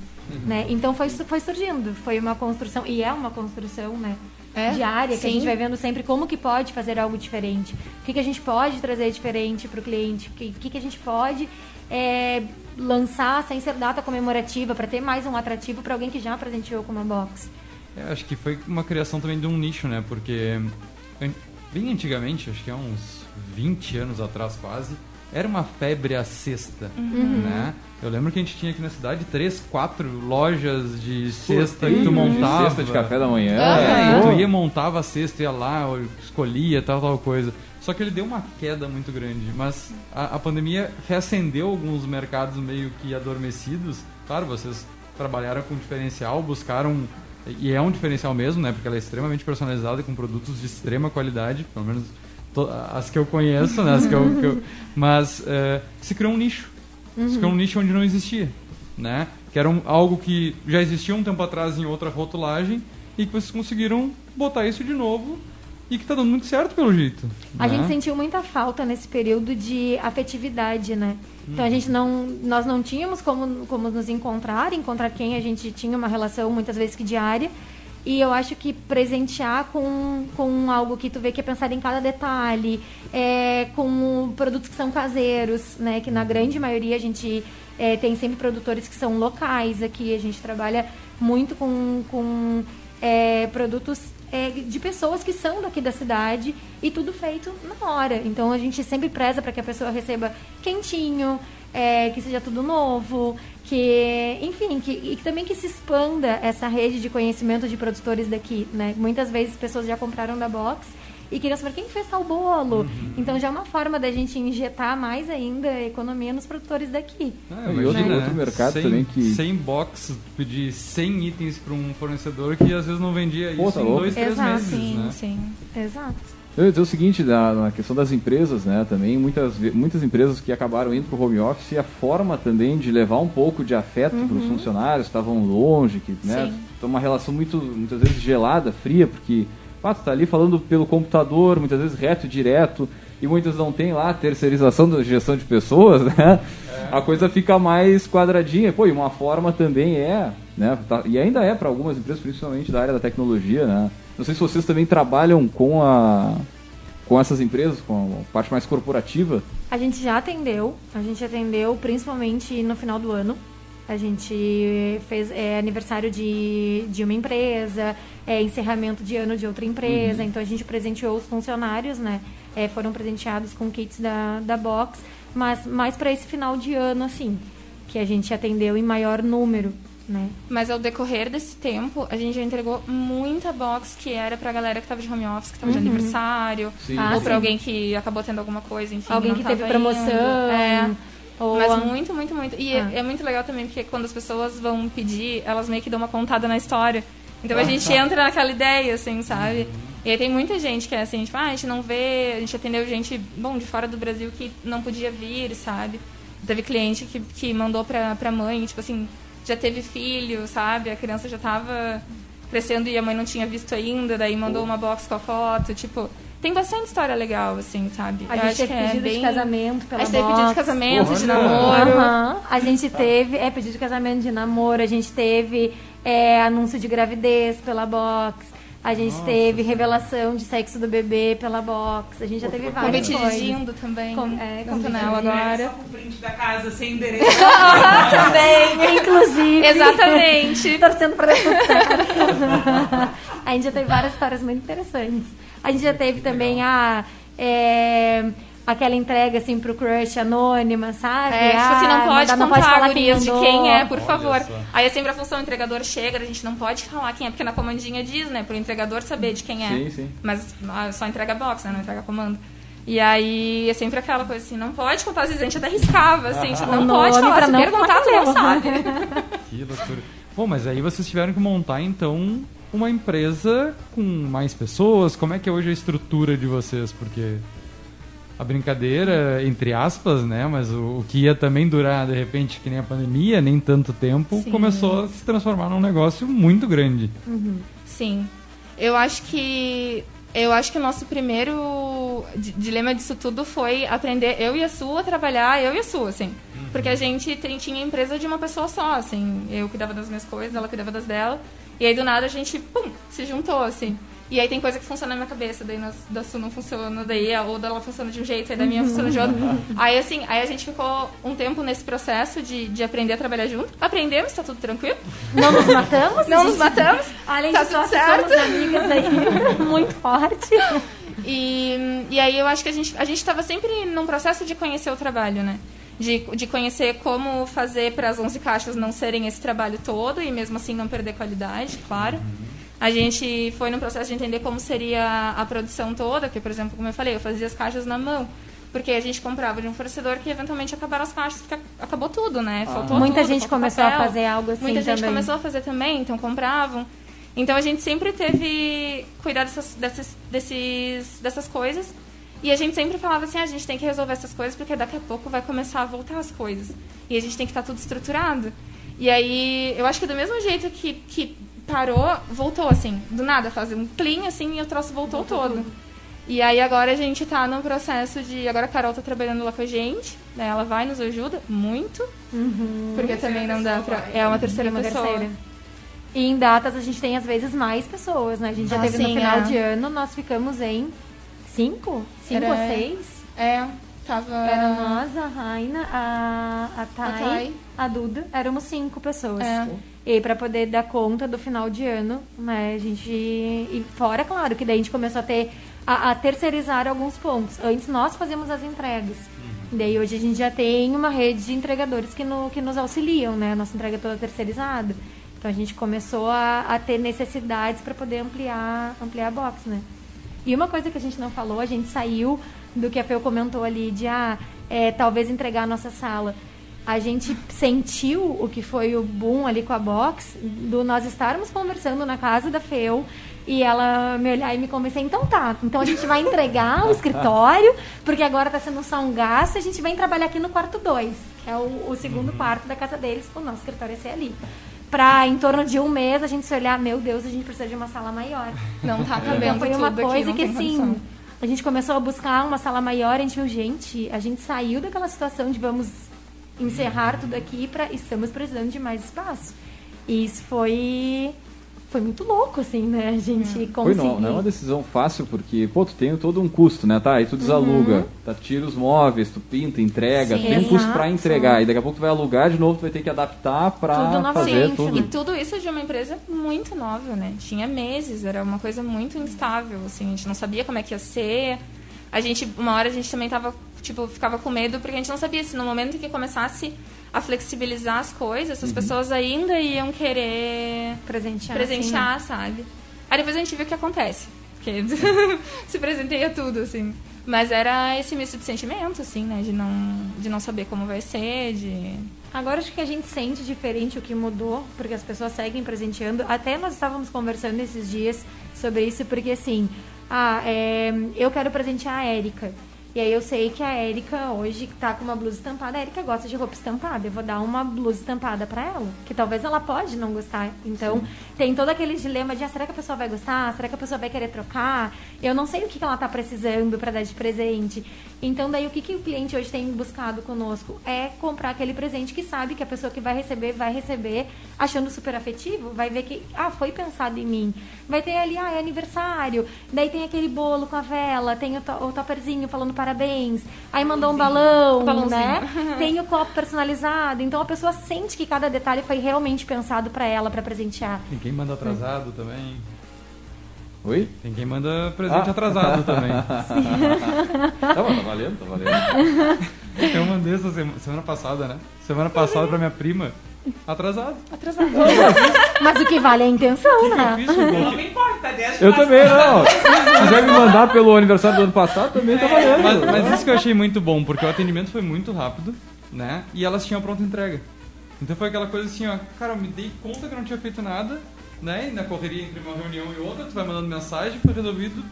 Speaker 5: Né? Então foi, foi surgindo, foi uma construção, e é uma construção né?
Speaker 4: É,
Speaker 5: diária, que a
Speaker 4: sim.
Speaker 5: gente vai vendo sempre como que pode fazer algo diferente, o que, que a gente pode trazer diferente para o cliente, o que, que, que a gente pode é, lançar sem ser data comemorativa, para ter mais um atrativo para alguém que já presenteou com uma box.
Speaker 3: É, acho que foi uma criação também de um nicho, né? Porque bem antigamente, acho que há uns 20 anos atrás quase, era uma febre a cesta,
Speaker 5: Uhum.
Speaker 3: né? Eu lembro que a gente tinha aqui na cidade três, quatro lojas de cesta que tu
Speaker 1: de
Speaker 3: montava.
Speaker 1: Cesta de café da manhã.
Speaker 3: É, e tu ia, montava a cesta, ia lá, escolhia, tal, tal coisa. Só que ele deu uma queda muito grande. Mas a, a pandemia reacendeu alguns mercados meio que adormecidos. Claro, vocês trabalharam com diferencial, buscaram. E é um diferencial mesmo, né? Porque ela é extremamente personalizada com produtos de extrema qualidade, pelo menos as que eu conheço, né? As que eu, que eu- <laughs> mas eh, se criou um nicho. Se criou um nicho onde não existia, né? Que era um- algo que já existia um tempo atrás em outra rotulagem e que vocês conseguiram botar isso de novo e que tá dando muito certo pelo jeito.
Speaker 5: A
Speaker 3: né?
Speaker 5: gente sentiu muita falta nesse período de afetividade, né? Então a gente não, nós não tínhamos como, como nos encontrar, encontrar quem a gente tinha uma relação muitas vezes que diária. E eu acho que presentear com, com algo que tu vê que é pensar em cada detalhe, é, com produtos que são caseiros, né? Que na grande maioria a gente é, tem sempre produtores que são locais aqui. A gente trabalha muito com, com é, produtos é, de pessoas que são daqui da cidade e tudo feito na hora. Então a gente sempre preza para que a pessoa receba quentinho, é, que seja tudo novo, que, enfim, que, e também que se expanda essa rede de conhecimento de produtores daqui, né? Muitas vezes pessoas já compraram da box e queriam saber quem fez tal bolo. Então já é uma forma da gente injetar mais ainda economia nos produtores daqui.
Speaker 3: Ah,
Speaker 1: E outro-
Speaker 3: imagina,
Speaker 1: outro mercado
Speaker 3: 100,
Speaker 1: também que-
Speaker 3: 100 box, pedir 100 itens para um fornecedor que às vezes não vendia
Speaker 1: Pô,
Speaker 3: isso
Speaker 1: tá
Speaker 3: em
Speaker 1: louco.
Speaker 3: dois, três
Speaker 5: Exato,
Speaker 3: meses,
Speaker 4: Sim,
Speaker 3: né?
Speaker 4: sim.
Speaker 5: Exato.
Speaker 1: Eu ia dizer o seguinte, na, na questão das empresas, né, também, muitas, muitas empresas que acabaram indo para o home office, e a forma também de levar um pouco de afeto para os funcionários, que estavam longe, que, né, tem uma relação muito, muitas vezes gelada, fria, porque, pá, tu tá ali falando pelo computador, muitas vezes reto e direto, e muitas não tem lá a terceirização da gestão de pessoas, <laughs> né, a coisa fica mais quadradinha, pô, e uma forma também é, né, tá- e ainda é para algumas empresas, principalmente da área da tecnologia, né, não sei se vocês também trabalham com a com essas empresas, com a parte mais corporativa.
Speaker 5: A gente já atendeu, a gente atendeu principalmente no final do ano. A gente fez é, aniversário de, de uma empresa, é, encerramento de ano de outra empresa, então a gente presenteou os funcionários, né? É, foram presenteados com kits da, da Box, mas mais para esse final de ano, assim, que a gente atendeu em maior número, né?
Speaker 4: Mas ao decorrer desse tempo, a gente já entregou muita box que era pra galera que tava de home office, que tava de aniversário,
Speaker 1: Sim.
Speaker 5: Ah,
Speaker 4: ou
Speaker 5: sim.
Speaker 4: pra alguém que acabou tendo alguma coisa, enfim.
Speaker 5: Alguém que teve promoção.
Speaker 4: indo. É.
Speaker 5: Ou
Speaker 4: Mas
Speaker 5: a-
Speaker 4: muito, muito, muito. E
Speaker 5: Ah.
Speaker 4: é, é muito legal também, porque quando as pessoas vão pedir, elas meio que dão uma contada na história. Então a gente entra naquela ideia, assim, sabe? E aí tem muita gente que é assim, tipo, ah, a gente não vê, a gente atendeu gente, bom, de fora do Brasil que não podia vir, sabe? Teve cliente que, que mandou pra, pra mãe, tipo assim, já teve filho, sabe? A criança já tava crescendo e a mãe não tinha visto ainda, daí mandou uma box com a foto, tipo... Tem bastante história legal, assim, sabe?
Speaker 5: A gente teve
Speaker 4: que é
Speaker 5: pedido de casamento pela
Speaker 4: A gente teve pedido de casamento, de namoro.
Speaker 5: Aham. A gente teve, é, pedido de casamento de namoro, a gente teve é, anúncio de gravidez pela Box, A gente teve revelação de sexo do bebê pela box. A gente já teve várias
Speaker 4: Convite
Speaker 5: coisas.
Speaker 4: Gindo também.
Speaker 5: Com- é,
Speaker 4: Com
Speaker 5: convite de
Speaker 4: agora.
Speaker 2: Só com o print da casa sem endereço. <laughs>
Speaker 4: também.
Speaker 5: Inclusive.
Speaker 4: Exatamente. <laughs>
Speaker 5: Torcendo pra dar tudo certo. <laughs> a gente já teve várias histórias muito interessantes. A gente já teve também a. é, aquela entrega assim pro crush anônima, sabe?
Speaker 4: É, tipo assim,
Speaker 5: Ah,
Speaker 4: não pode
Speaker 5: dá-
Speaker 4: contar
Speaker 5: quem
Speaker 4: gurias de
Speaker 5: mandou.
Speaker 4: quem é, por
Speaker 3: Olha
Speaker 4: favor.
Speaker 3: só.
Speaker 4: Aí é sempre a função, o entregador chega, a gente não pode falar quem é, porque na comandinha diz, né, pro entregador saber de quem é.
Speaker 1: Sim, sim.
Speaker 4: Mas ah, só entrega box, né, não entrega comando. E aí é sempre aquela coisa assim, não pode contar, às vezes a gente até riscava, assim, a gente não pode falar,
Speaker 5: pra
Speaker 4: se
Speaker 5: não
Speaker 4: perguntar, tu não sabe.
Speaker 3: Que loucura. Bom, mas aí vocês tiveram que montar, então, uma empresa com mais pessoas. Como é que é hoje a estrutura de vocês? Porque a brincadeira, entre aspas, né? Mas o, o que ia também durar, de repente, que nem a pandemia, nem tanto tempo,
Speaker 4: Sim.
Speaker 3: começou a se transformar num negócio muito grande.
Speaker 4: Sim. Eu acho que eu acho que o nosso primeiro di- dilema disso tudo foi aprender eu e a Su a trabalhar, eu e a Su, assim. Porque a gente tem- tinha empresa de uma pessoa só, assim. Eu cuidava das minhas coisas, ela cuidava das dela. E aí do nada a gente, pum, se juntou, assim. E aí tem coisa que funciona na minha cabeça, daí da Su não funciona, daí a ou dela funciona de um jeito, aí da minha funciona de outro. Aí assim, aí a gente ficou um tempo nesse processo de, de aprender a trabalhar junto. Aprendemos, tá tudo tranquilo.
Speaker 5: Não nos matamos?
Speaker 4: Não nos matamos.
Speaker 5: Além
Speaker 4: Tá
Speaker 5: de
Speaker 4: tudo
Speaker 5: só
Speaker 4: certo.
Speaker 5: somos amigas aí, <laughs> muito forte.
Speaker 4: E, e aí eu acho que a gente a gente estava sempre num processo de conhecer o trabalho, né? De, de conhecer como fazer para as 11 caixas não serem esse trabalho todo e mesmo assim não perder qualidade, claro. A gente foi num processo de entender como seria a produção toda, que, por exemplo, como eu falei, eu fazia as caixas na mão. Porque a gente comprava de um fornecedor que eventualmente acabaram as caixas, porque acabou tudo, né? Faltou
Speaker 5: Ah. Muita
Speaker 4: tudo,
Speaker 5: gente começou a
Speaker 4: papel.
Speaker 5: fazer algo assim
Speaker 4: Muita gente
Speaker 5: também.
Speaker 4: começou a fazer também, então compravam. Então a gente sempre teve cuidado dessas, dessas, desses, dessas coisas. E a gente sempre falava assim, ah, a gente tem que resolver essas coisas porque daqui a pouco vai começar a voltar as coisas. E a gente tem que estar tudo estruturado. E aí, eu acho que do mesmo jeito que, que parou, voltou assim, do nada, fazer um clean assim e o troço voltou, todo. E aí agora a gente tá no processo de. Agora a Carol tá trabalhando lá com a gente, né? Ela vai, nos ajuda muito. Porque também não dá pra. É uma terceira
Speaker 5: Uma
Speaker 4: pessoa.
Speaker 5: terceira. E em datas a gente tem às vezes mais pessoas, né? A gente já
Speaker 4: Ah,
Speaker 5: teve no
Speaker 4: sim,
Speaker 5: final
Speaker 4: é.
Speaker 5: de ano, nós ficamos em cinco? Cinco
Speaker 4: Era-
Speaker 5: ou seis?
Speaker 4: É, tava.
Speaker 5: Era nós, a Raina, a, a Thay,
Speaker 4: A Thay.
Speaker 5: a Duda. Éramos cinco pessoas.
Speaker 4: É.
Speaker 5: E pra poder dar conta do final de ano, né, a gente... E fora, claro, que daí a gente começou a ter... A, a terceirizar alguns pontos. Antes nós fazíamos as entregas. Daí hoje a gente já tem uma rede de entregadores que, no, que nos auxiliam, né? A nossa entrega é toda terceirizada. Então a gente começou a, a ter necessidades para poder ampliar, ampliar a box, né? E uma coisa que a gente não falou, a gente saiu do que a Feu comentou ali de ah, é, talvez entregar a nossa sala. A gente sentiu o que foi o boom ali com a box, do nós estarmos conversando na casa da Feu e ela me olhar e me convencer, então tá, então a gente vai entregar o escritório, porque agora tá sendo só um gasto, a gente vem trabalhar aqui no quarto 2, que é o, o segundo quarto da casa deles, o nosso escritório ia ser ali. Pra em torno de um mês a gente se olhar, meu Deus, a gente precisa de uma sala maior.
Speaker 4: Não tá
Speaker 5: Então
Speaker 4: cabendo
Speaker 5: foi uma coisa que assim, a gente começou a buscar uma sala maior, a gente viu, gente, a gente saiu daquela situação de vamos encerrar tudo aqui para estamos precisando de mais espaço. E isso foi foi muito louco assim, né? A gente
Speaker 1: Foi
Speaker 5: conseguir.
Speaker 1: não, não é uma decisão fácil, porque, pô, tu tem todo um custo, né? Tá, aí tu desaluga, tá, tira os móveis, tu pinta, entrega,
Speaker 5: Sim,
Speaker 1: tu tem um custo pra entregar, e daqui a pouco tu vai alugar de novo, tu vai ter que adaptar pra
Speaker 5: Tudo
Speaker 1: fazer
Speaker 5: novamente,
Speaker 1: tudo.
Speaker 4: E tudo isso de uma empresa muito nova, né? Tinha meses, era uma coisa muito instável, assim, a gente não sabia como é que ia ser. A gente, uma hora a gente também tava, tipo, ficava com medo, porque a gente não sabia se no momento em que começasse a flexibilizar as coisas, as pessoas ainda iam querer
Speaker 5: presentear,
Speaker 4: presentear,
Speaker 5: assim,
Speaker 4: sabe? Aí depois a gente viu o que acontece. Porque <laughs> se presenteia tudo, assim. Mas era esse misto de sentimento, assim, né? De não, de não saber como vai ser, de...
Speaker 5: Agora acho que a gente sente diferente o que mudou, porque as pessoas seguem presenteando. Até nós estávamos conversando esses dias sobre isso, porque assim, ah, é, eu quero presentear a Érica. E aí eu sei que a Érica hoje tá com uma blusa estampada, a Érica gosta de roupa estampada. Eu vou dar uma blusa estampada pra ela, que talvez ela pode não gostar. Então, tem todo aquele dilema de, ah, será que a pessoa vai gostar? Será que a pessoa vai querer trocar? Eu não sei o que que ela tá precisando pra dar de presente. Então, daí o que, que o cliente hoje tem buscado conosco é comprar aquele presente que sabe que a pessoa que vai receber vai receber achando super afetivo, vai ver que, ah, foi pensado em mim. Vai ter ali, ah, é aniversário, daí tem aquele bolo com a vela, tem o, to o topperzinho falando parabéns, aí mandou um balão, né? <laughs> Tem o copo personalizado. Então a pessoa sente que cada detalhe foi realmente pensado pra ela, pra presentear.
Speaker 3: Tem quem manda atrasado também.
Speaker 1: Oi?
Speaker 3: Tem quem manda presente
Speaker 1: Ah.
Speaker 3: atrasado também. <laughs>
Speaker 1: Tá, bom, tá valendo, tá valendo.
Speaker 3: Eu mandei essa semana, semana passada, né? Semana passada pra minha prima. Atrasado.
Speaker 5: Atrasado. <laughs> Mas o que vale é a intenção,
Speaker 3: eu
Speaker 5: né?
Speaker 3: fiz? Eu
Speaker 2: Não me importa, deixa
Speaker 1: Eu também, não. Se quiser me mandar pelo aniversário do ano passado, também tá valendo.
Speaker 3: Mas, mas isso que eu achei muito bom, porque o atendimento foi muito rápido, né? E elas tinham pronta entrega. Então foi aquela coisa assim, ó, cara, eu me dei conta que eu não tinha feito nada, né? E na correria entre uma reunião e outra, tu vai mandando mensagem, foi resolvido.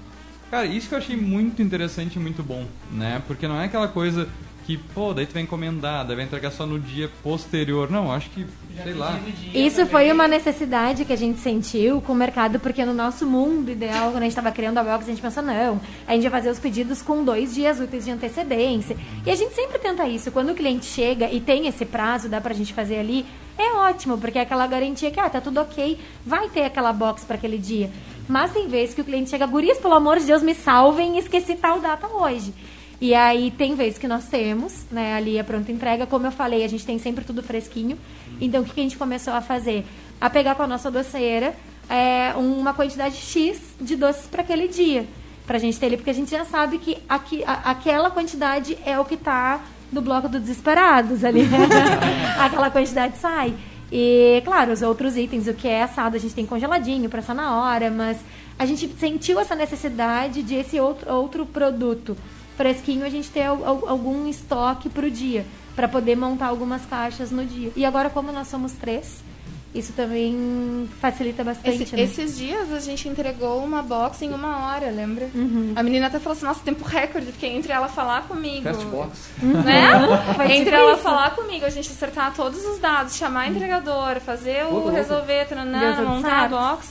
Speaker 3: Cara, isso que eu achei muito interessante e muito bom, né? Porque não é aquela coisa que, pô, daí tu vai encomendar, daí vai entregar só no dia posterior. Não, acho que, sei lá.
Speaker 5: Isso foi uma necessidade que a gente sentiu com o mercado, porque no nosso mundo ideal, quando a gente estava criando a box, a gente pensou, não, a gente ia fazer os pedidos com dois dias úteis de antecedência. E a gente sempre tenta isso. Quando o cliente chega e tem esse prazo, dá pra gente fazer ali, é ótimo, porque é aquela garantia que, ah, tá tudo ok, vai ter aquela box para aquele dia. Mas tem vezes que o cliente chega, gurias, pelo amor de Deus, me salvem, esqueci tal data hoje. E aí tem vezes que nós temos, né, ali a pronta entrega, como eu falei, a gente tem sempre tudo fresquinho. Então o que a gente começou a fazer? A pegar com a nossa doceira é, uma quantidade X de doces para aquele dia. Pra gente ter ali, porque a gente já sabe que aqui, a- aquela quantidade é o que tá no bloco dos desesperados ali. <laughs> aquela quantidade sai. E, claro, os outros itens, o que é assado, a gente tem congeladinho para assar na hora, mas a gente sentiu essa necessidade de esse outro, outro produto fresquinho, a gente ter al- al- algum estoque pro dia, para poder montar algumas caixas no dia. E agora, como nós somos três, isso também facilita bastante.
Speaker 4: Esse-
Speaker 5: né?
Speaker 4: esses dias a gente entregou uma box em uma hora, lembra?
Speaker 5: Uhum.
Speaker 4: A menina até falou assim, nossa, tempo recorde, porque entre ela falar comigo.
Speaker 1: Fastbox.
Speaker 4: Né?
Speaker 5: Foi
Speaker 4: entre ela
Speaker 5: isso.
Speaker 4: falar comigo, a gente acertar todos os dados, chamar a entregadora, fazer o resolver,
Speaker 5: tudo
Speaker 4: montar a
Speaker 5: certo.
Speaker 4: box.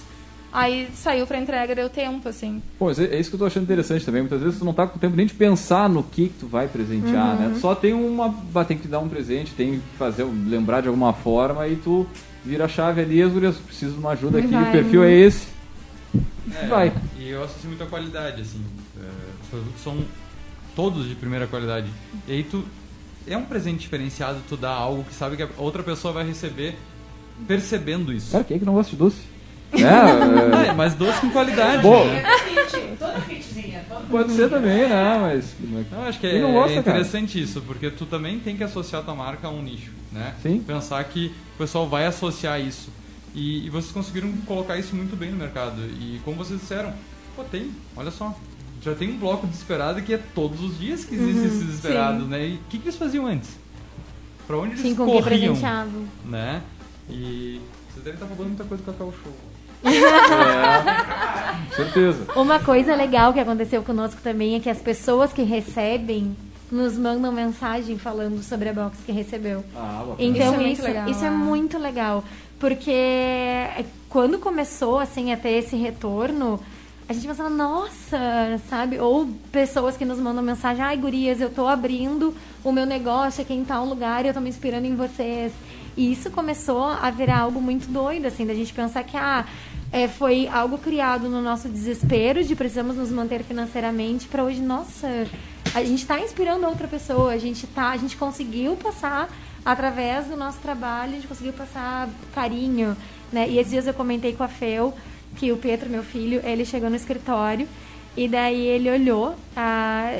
Speaker 4: Aí saiu pra entrega, deu tempo, assim.
Speaker 1: Pô, é é isso que eu tô achando interessante também. Muitas vezes tu não tá com tempo nem de pensar no que, que tu vai presentear, né? Tu só tem uma. Tem que dar um presente, tem que fazer, lembrar de alguma forma e tu vira a chave ali, as gurias, preciso de uma ajuda aqui,
Speaker 5: Vai.
Speaker 1: o perfil é esse.
Speaker 3: É,
Speaker 1: Vai.
Speaker 3: E eu associo muito a qualidade, assim. É, os produtos são todos de primeira qualidade. E aí tu. É um presente diferenciado, tu dá algo que sabe que a outra pessoa vai receber percebendo isso.
Speaker 1: Cara, quem é que não gosta de doce? É, <laughs>
Speaker 3: É, mas doce com qualidade.
Speaker 1: Bom.
Speaker 3: né?
Speaker 1: Pode ser também, né? Mas.
Speaker 3: Eu acho que é,
Speaker 1: não gosta,
Speaker 3: é interessante isso, porque tu também tem que associar tua marca a um nicho, né?
Speaker 1: Sim.
Speaker 3: Pensar que o pessoal vai associar isso. E, e vocês conseguiram colocar isso muito bem no mercado. E como vocês disseram, pô, tem, olha só. Já tem um bloco desesperado que é todos os dias que existe
Speaker 1: Uhum,
Speaker 3: esse desesperado, né? E o que, que eles faziam antes? Pra onde eles
Speaker 5: Sim, com que
Speaker 3: corriam? Né? E vocês devem estar roubando muita coisa do Cacau Show.
Speaker 1: É, certeza.
Speaker 5: Uma coisa legal que aconteceu conosco também é que as pessoas que recebem nos mandam mensagem falando sobre a box que recebeu.
Speaker 1: Ah, bacana.
Speaker 5: Então
Speaker 4: Isso
Speaker 5: isso,
Speaker 4: é muito legal,
Speaker 5: isso é
Speaker 4: né?
Speaker 5: muito legal, porque quando começou assim a ter esse retorno, a gente pensava, nossa, sabe? Ou pessoas que nos mandam mensagem, ai gurias, eu tô abrindo o meu negócio aqui em tal lugar e eu tô me inspirando em vocês. E isso começou a virar algo muito doido, assim, da gente pensar que ah, é, foi algo criado no nosso desespero de precisamos nos manter financeiramente para hoje, nossa, a gente está inspirando outra pessoa, a gente tá, a gente conseguiu passar através do nosso trabalho, a gente conseguiu passar carinho, né? E esses dias eu comentei com a Fel que o Pedro, meu filho, ele chegou no escritório e daí ele olhou, ah,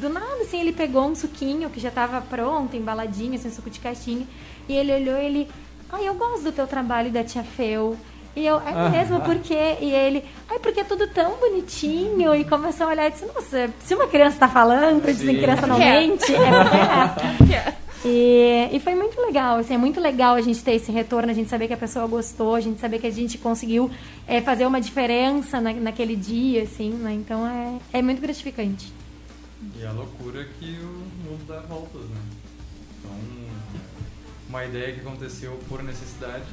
Speaker 5: do nada assim, ele pegou um suquinho que já estava pronto, embaladinho, assim, suco de caixinha, e ele olhou ele, ai, eu gosto do teu trabalho da tia Fel. E eu, é mesmo, por quê? E ele, ai, porque é tudo tão bonitinho. E começou a olhar e disse, nossa, se uma criança tá falando, dizem
Speaker 1: Sim.
Speaker 5: criança não <laughs>
Speaker 4: é.
Speaker 5: mente, é porque é. E, e foi muito legal, assim, é muito legal a gente ter esse retorno, a gente saber que a pessoa gostou, a gente saber que a gente conseguiu é, fazer uma diferença na, naquele dia, assim, né? Então é, é muito gratificante.
Speaker 3: E a loucura que o mundo dá voltas, né? Então, uma ideia que aconteceu por necessidade,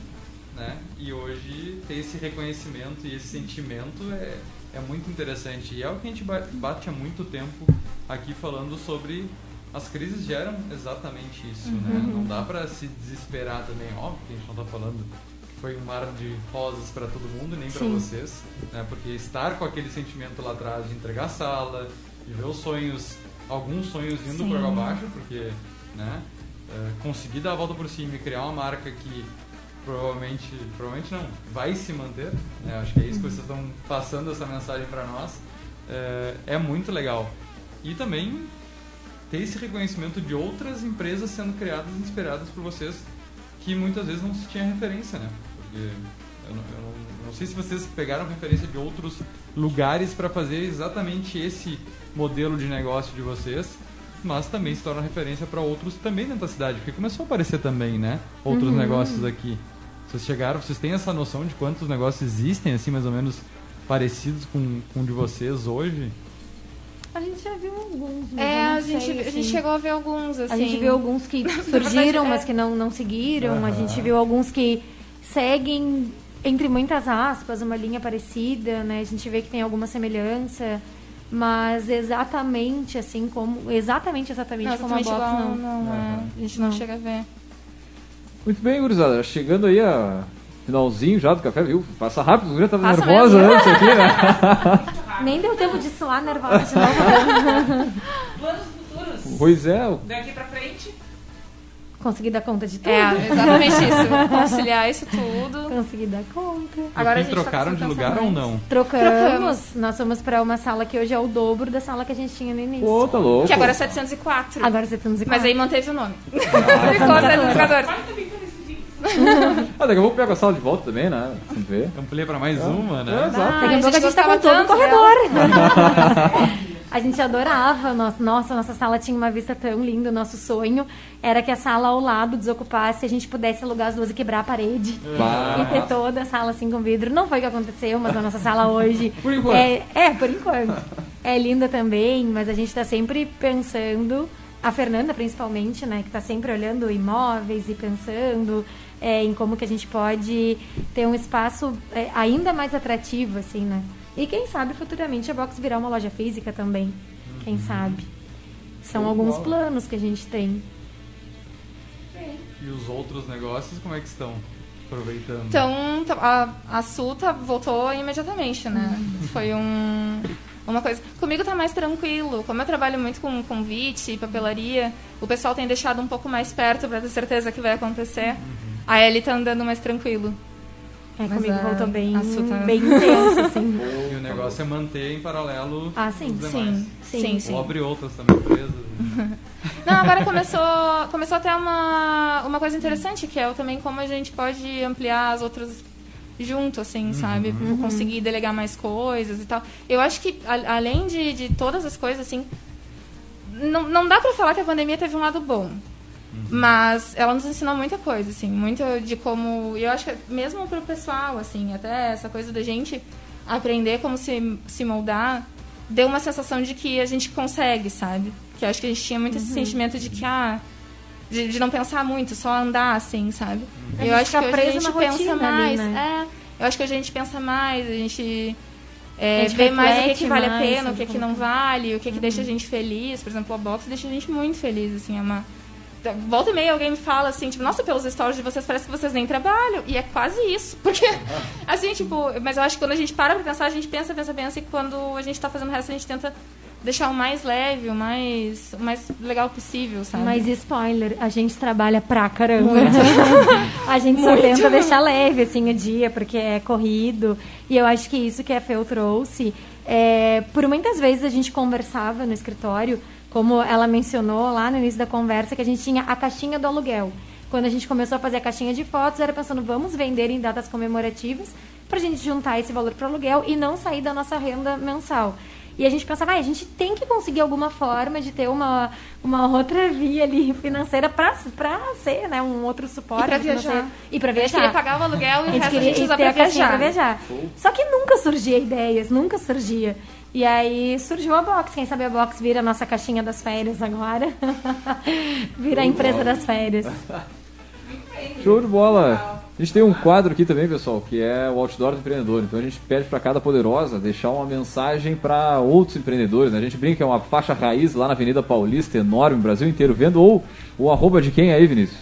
Speaker 3: né? E hoje ter esse reconhecimento e esse sentimento é, é muito interessante. E é o que a gente ba- bate há muito tempo aqui falando sobre as crises geram exatamente isso, né? Não dá pra se desesperar também, óbvio que a gente não tá falando que foi um mar de rosas para todo mundo, nem para vocês, né? Porque estar com aquele sentimento lá atrás de entregar a sala, de ver os sonhos, alguns sonhos indo por água abaixo, porque, né? é, conseguir dar a volta por cima e criar uma marca que provavelmente, provavelmente não, vai se manter, né? Acho que é isso que vocês estão passando essa mensagem para nós. É, é muito legal. E também ter esse reconhecimento de outras empresas sendo criadas e inspiradas por vocês, que muitas vezes não se tinha referência, né? Porque eu não, eu não- não sei se vocês pegaram referência de outros lugares para fazer exatamente esse modelo de negócio de vocês, mas também se torna referência para outros também dentro da cidade, porque começou a aparecer também, né? Outros negócios aqui. Vocês chegaram, vocês têm essa noção de quantos negócios existem, assim, mais ou menos parecidos com, com o de vocês hoje?
Speaker 5: A gente já viu alguns, mas
Speaker 4: É,
Speaker 5: eu não
Speaker 4: a gente,
Speaker 5: sei,
Speaker 4: a gente
Speaker 5: assim.
Speaker 4: chegou a ver alguns, assim.
Speaker 5: A gente viu alguns que <laughs> surgiram, mas que não, não seguiram. A gente viu alguns que seguem, entre muitas aspas, uma linha parecida, né? A gente vê que tem alguma semelhança. Mas exatamente assim como. Exatamente, exatamente
Speaker 4: Não,
Speaker 5: como a
Speaker 4: exatamente
Speaker 5: Box,
Speaker 4: igual,
Speaker 5: não.
Speaker 4: não, é. A gente não,
Speaker 5: Não.
Speaker 4: chega a ver.
Speaker 1: Muito bem, gurizada. Chegando aí a finalzinho já do café, viu? Passa rápido, já tava
Speaker 4: Passa
Speaker 1: nervosa
Speaker 4: mesmo.
Speaker 1: antes aqui, né? <laughs>
Speaker 5: Nem deu tempo de suar nervosa de novo. <laughs>
Speaker 2: Planos futuros.
Speaker 1: pois é,
Speaker 2: Daqui pra frente.
Speaker 5: Consegui dar conta de tudo.
Speaker 4: É, exatamente isso. <laughs> Conciliar isso tudo.
Speaker 5: Consegui dar conta.
Speaker 4: Agora a gente tá
Speaker 3: trocaram de
Speaker 4: precisando
Speaker 3: lugar
Speaker 4: pensar
Speaker 3: ou
Speaker 4: mais.
Speaker 3: não?
Speaker 5: Trocamos.
Speaker 4: Trocamos.
Speaker 5: Nós fomos pra uma sala que hoje é o dobro da sala que a gente tinha no início.
Speaker 1: pô, tá louco.
Speaker 4: Que agora é 704.
Speaker 5: Agora você tem
Speaker 4: Mas aí manteve o nome.
Speaker 5: Ah,
Speaker 4: Ficou 714. <laughs>
Speaker 1: Ah, daqui a pouco pega a sala de volta também, né? Vamos ver.
Speaker 3: Amplia para mais uma,
Speaker 1: É,
Speaker 3: né?
Speaker 1: exato.
Speaker 4: Ah,
Speaker 5: Daqui a pouco a gente tá com todo o
Speaker 4: tanto
Speaker 5: corredor. <laughs> a gente adorava. Nossa, nossa, nossa sala tinha uma vista tão linda. O nosso sonho era que a sala ao lado desocupasse, a gente pudesse alugar as duas e quebrar a parede.
Speaker 1: Bah.
Speaker 5: E ter toda a sala assim com vidro. Não foi o que aconteceu, mas a nossa sala hoje. <laughs>
Speaker 1: Por enquanto.
Speaker 5: É, é, por enquanto. É linda também, mas a gente tá sempre pensando. A Fernanda, principalmente, né, que tá sempre olhando imóveis e pensando é, em como que a gente pode ter um espaço é, ainda mais atrativo, assim, né? E quem sabe futuramente a Box virar uma loja física também. Quem sabe? São
Speaker 1: de
Speaker 5: alguns
Speaker 1: bola.
Speaker 5: planos que a gente tem.
Speaker 3: E os outros negócios, como é que estão? Aproveitando.
Speaker 4: Então, tá- a, a Suta voltou imediatamente, né? Foi um, uma coisa. Comigo tá mais tranquilo. Como eu trabalho muito com convite e papelaria, o pessoal tem deixado um pouco mais perto pra ter certeza que vai acontecer. A Ellie tá andando mais tranquilo.
Speaker 5: É,
Speaker 4: Mas
Speaker 5: comigo
Speaker 4: a-
Speaker 5: voltou bem,
Speaker 4: tá-
Speaker 5: bem intenso, assim. <laughs>
Speaker 3: E o negócio é manter em paralelo
Speaker 5: Ah, sim.
Speaker 4: Sim, sim,
Speaker 5: Sim.
Speaker 4: sim.
Speaker 3: Ou abrir outras também empresas. <laughs>
Speaker 4: Não, agora começou, começou a ter uma, uma coisa interessante, que é também como a gente pode ampliar as outras junto, assim, sabe? Conseguir delegar mais coisas e tal. Eu acho que, a- além de, de todas as coisas, assim, não, não dá pra falar que a pandemia teve um lado bom. Mas ela nos ensinou muita coisa, assim, muito de como. e Eu acho que mesmo pro pessoal, assim, até essa coisa da gente aprender como se, se moldar, deu uma sensação de que a gente consegue, sabe? Que eu acho que a gente tinha muito esse sentimento de que, ah, de, de não pensar muito, só andar assim, sabe?
Speaker 5: A
Speaker 4: eu
Speaker 5: gente
Speaker 4: acho que hoje a gente pensa
Speaker 5: ali,
Speaker 4: mais.
Speaker 5: né?
Speaker 4: É, eu acho que hoje a gente pensa mais, a gente. é,
Speaker 5: A gente
Speaker 4: vê mais o que,
Speaker 5: reflete
Speaker 4: que vale a
Speaker 5: mais
Speaker 4: pena, o
Speaker 5: sobre
Speaker 4: que, que não vale, o que, que deixa a gente feliz. Por exemplo, a box deixa a gente muito feliz, assim, é uma. Volta e meia alguém me fala assim, tipo, nossa, pelos stories de vocês parece que vocês nem trabalham. E é quase isso. <laughs> Porque, assim, tipo, mas eu acho que quando a gente para pra pensar, a gente pensa, pensa, pensa, e quando a gente tá fazendo o resto, a gente tenta deixar o mais leve, o mais, o mais legal possível, sabe?
Speaker 5: Mas spoiler, a gente trabalha pra caramba. <laughs> a gente só tenta deixar leve assim o dia, porque é corrido. E eu acho que isso que a Fel trouxe, é, por muitas vezes a gente conversava no escritório, como ela mencionou lá no início da conversa, que a gente tinha a caixinha do aluguel. Quando a gente começou a fazer a caixinha de fotos, era pensando, vamos vender em datas comemorativas pra gente juntar esse valor para aluguel e não sair da nossa renda mensal. E a gente pensava, ah, a gente tem que conseguir alguma forma de ter uma, uma outra via ali financeira para ser, né, um outro suporte.
Speaker 4: E
Speaker 5: financeiro.
Speaker 4: viajar.
Speaker 5: E para
Speaker 4: A gente
Speaker 5: viajar.
Speaker 4: pagar o aluguel e o
Speaker 5: A
Speaker 4: resto a gente usa
Speaker 5: a caixinha
Speaker 4: viajar.
Speaker 5: viajar. Só que nunca surgia ideias, nunca surgia. E aí surgiu a Box. Quem sabe a Box vira a nossa caixinha das férias agora. <laughs> vira a empresa das férias.
Speaker 1: Show de bola! A gente tem um quadro aqui também, pessoal, que é o Outdoor do Empreendedor. Então a gente pede para cada poderosa deixar uma mensagem para outros empreendedores. Né? A gente brinca é uma faixa raiz lá na Avenida Paulista, enorme, o Brasil inteiro vendo. Ou o arroba de quem aí, Vinícius?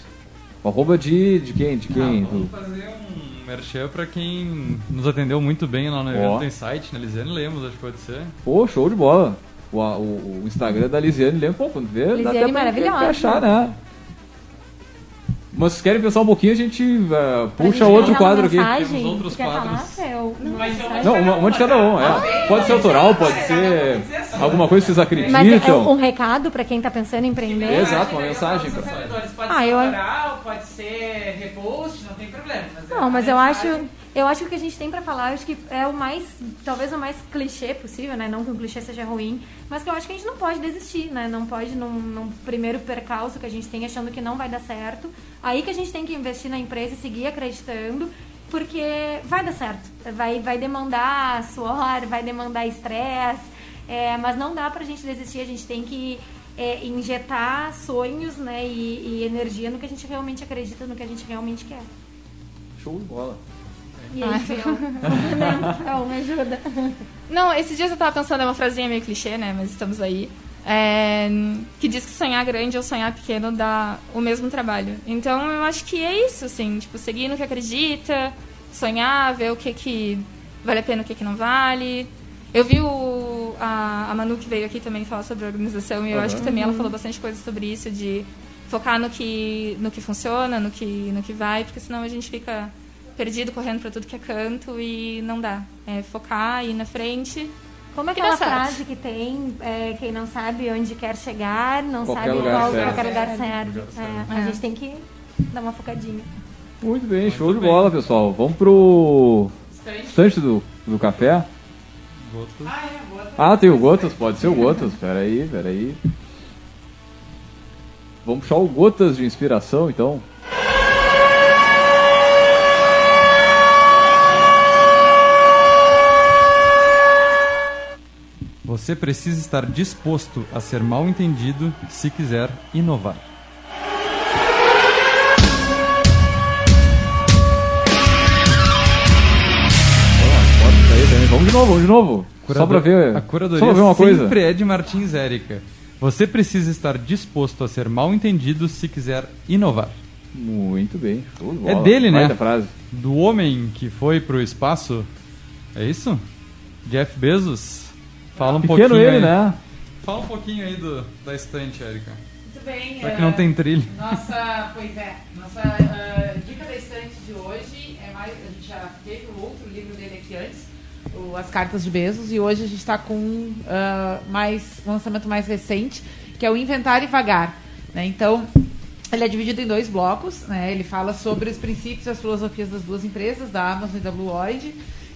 Speaker 1: O arroba de, de quem? De quem?
Speaker 3: Ah, vamos fazer um merchan pra quem nos atendeu muito bem lá no evento
Speaker 1: Ó.
Speaker 3: do Insight, na Lisiane Lemos, acho que pode ser.
Speaker 1: Pô, show de bola! O, o, o Instagram da Lisiane lembra, pô, quando vê, dá
Speaker 5: Lisiane
Speaker 1: até pra
Speaker 5: maravilhosa.
Speaker 1: achar, né? Mas se querem pensar um pouquinho, a gente uh,
Speaker 5: Pra
Speaker 1: puxa
Speaker 5: gente
Speaker 1: outro quadro aqui.
Speaker 5: mensagem,
Speaker 3: Temos outros
Speaker 5: falar,
Speaker 3: quadros.
Speaker 5: Fel? Não,
Speaker 2: Mas
Speaker 5: mensagem.
Speaker 1: Não, uma, uma de cada um, é. Pode ser autoral, pode ser alguma coisa que vocês acreditam.
Speaker 5: Mas é um recado pra quem tá pensando em empreender?
Speaker 1: Exato, uma mensagem.
Speaker 2: Para
Speaker 1: pra-
Speaker 2: empreendedores. Pode
Speaker 5: Ah,
Speaker 2: ser
Speaker 5: eu-
Speaker 2: autoral, pode ser repost, não
Speaker 5: mas eu acho, eu acho que o que a gente tem pra falar, acho que é o mais, talvez o mais clichê possível, né? Não que um clichê seja ruim, mas que eu acho que a gente não pode desistir, né? Não pode num, num primeiro percalço que a gente tem achando que não vai dar certo. Aí que a gente tem que investir na empresa e seguir acreditando, porque vai dar certo. Vai, vai demandar suor, vai demandar estresse, é, mas não dá pra gente desistir, a gente tem que é, injetar sonhos, né? E, e energia no que a gente realmente acredita, no que a gente realmente quer.
Speaker 1: Show de bola.
Speaker 5: E aí, Fel? <laughs> Fel, me ajuda.
Speaker 4: Não, esses dias eu tava pensando, é uma frasinha meio clichê, né? Mas estamos aí. É, que diz que sonhar grande ou sonhar pequeno dá o mesmo trabalho. Então eu acho que é isso, assim, tipo, seguir no que acredita, sonhar, ver o que que vale a pena e o que que não vale. Eu vi o, a, a Manu que veio aqui também falar sobre organização e eu acho que também ela falou bastante coisa sobre isso, de focar no que, no que funciona, no que, no que vai, porque senão a gente fica perdido correndo para tudo que é canto e não dá. É focar, ir na frente.
Speaker 5: Como é
Speaker 4: Que
Speaker 5: aquela frase que tem, é, quem não sabe onde quer chegar, não
Speaker 1: Qualquer
Speaker 5: sabe qual
Speaker 1: serve.
Speaker 5: qualquer lugar serve. É, a
Speaker 4: É.
Speaker 5: gente tem que dar uma focadinha.
Speaker 1: Muito bem, show de bola, pessoal. Vamos pro estante do, do café.
Speaker 3: Gotas.
Speaker 2: Ah, é, boa.
Speaker 1: Ah, tem o Gotas, pode ser o Gotas. Pera aí, pera aí. Vamos puxar o Gotas de inspiração, então.
Speaker 3: Você precisa estar disposto a ser mal entendido se quiser inovar.
Speaker 1: Também. Vamos de novo, vamos de novo. Só pra ver.
Speaker 3: A curadoria
Speaker 1: só pra ver uma coisa.
Speaker 3: sempre é de Martins Érica. Você precisa estar disposto a ser mal entendido se quiser inovar.
Speaker 1: Muito bem.
Speaker 3: É
Speaker 1: bola.
Speaker 3: dele, né?
Speaker 1: Frase.
Speaker 3: Do homem que foi pro espaço. É isso? Jeff Bezos? Fala um
Speaker 1: Pequeno
Speaker 3: pouquinho
Speaker 1: ele,
Speaker 3: aí.
Speaker 1: né?
Speaker 3: Fala um pouquinho aí do, da estante, Érica.
Speaker 2: Muito bem. É,
Speaker 3: que não tem trilho.
Speaker 2: Nossa, pois é. Nossa ah, dica da estante de hoje é mais. A gente já teve o outro livro dele aqui antes, o As Cartas de Bezos, e hoje a gente está com ah, mais um lançamento mais recente, que é o Inventar e Vagar. né? Então, ele é dividido em dois blocos, né? Ele fala sobre os princípios e as filosofias das duas empresas, da Amazon e da Blue Origin.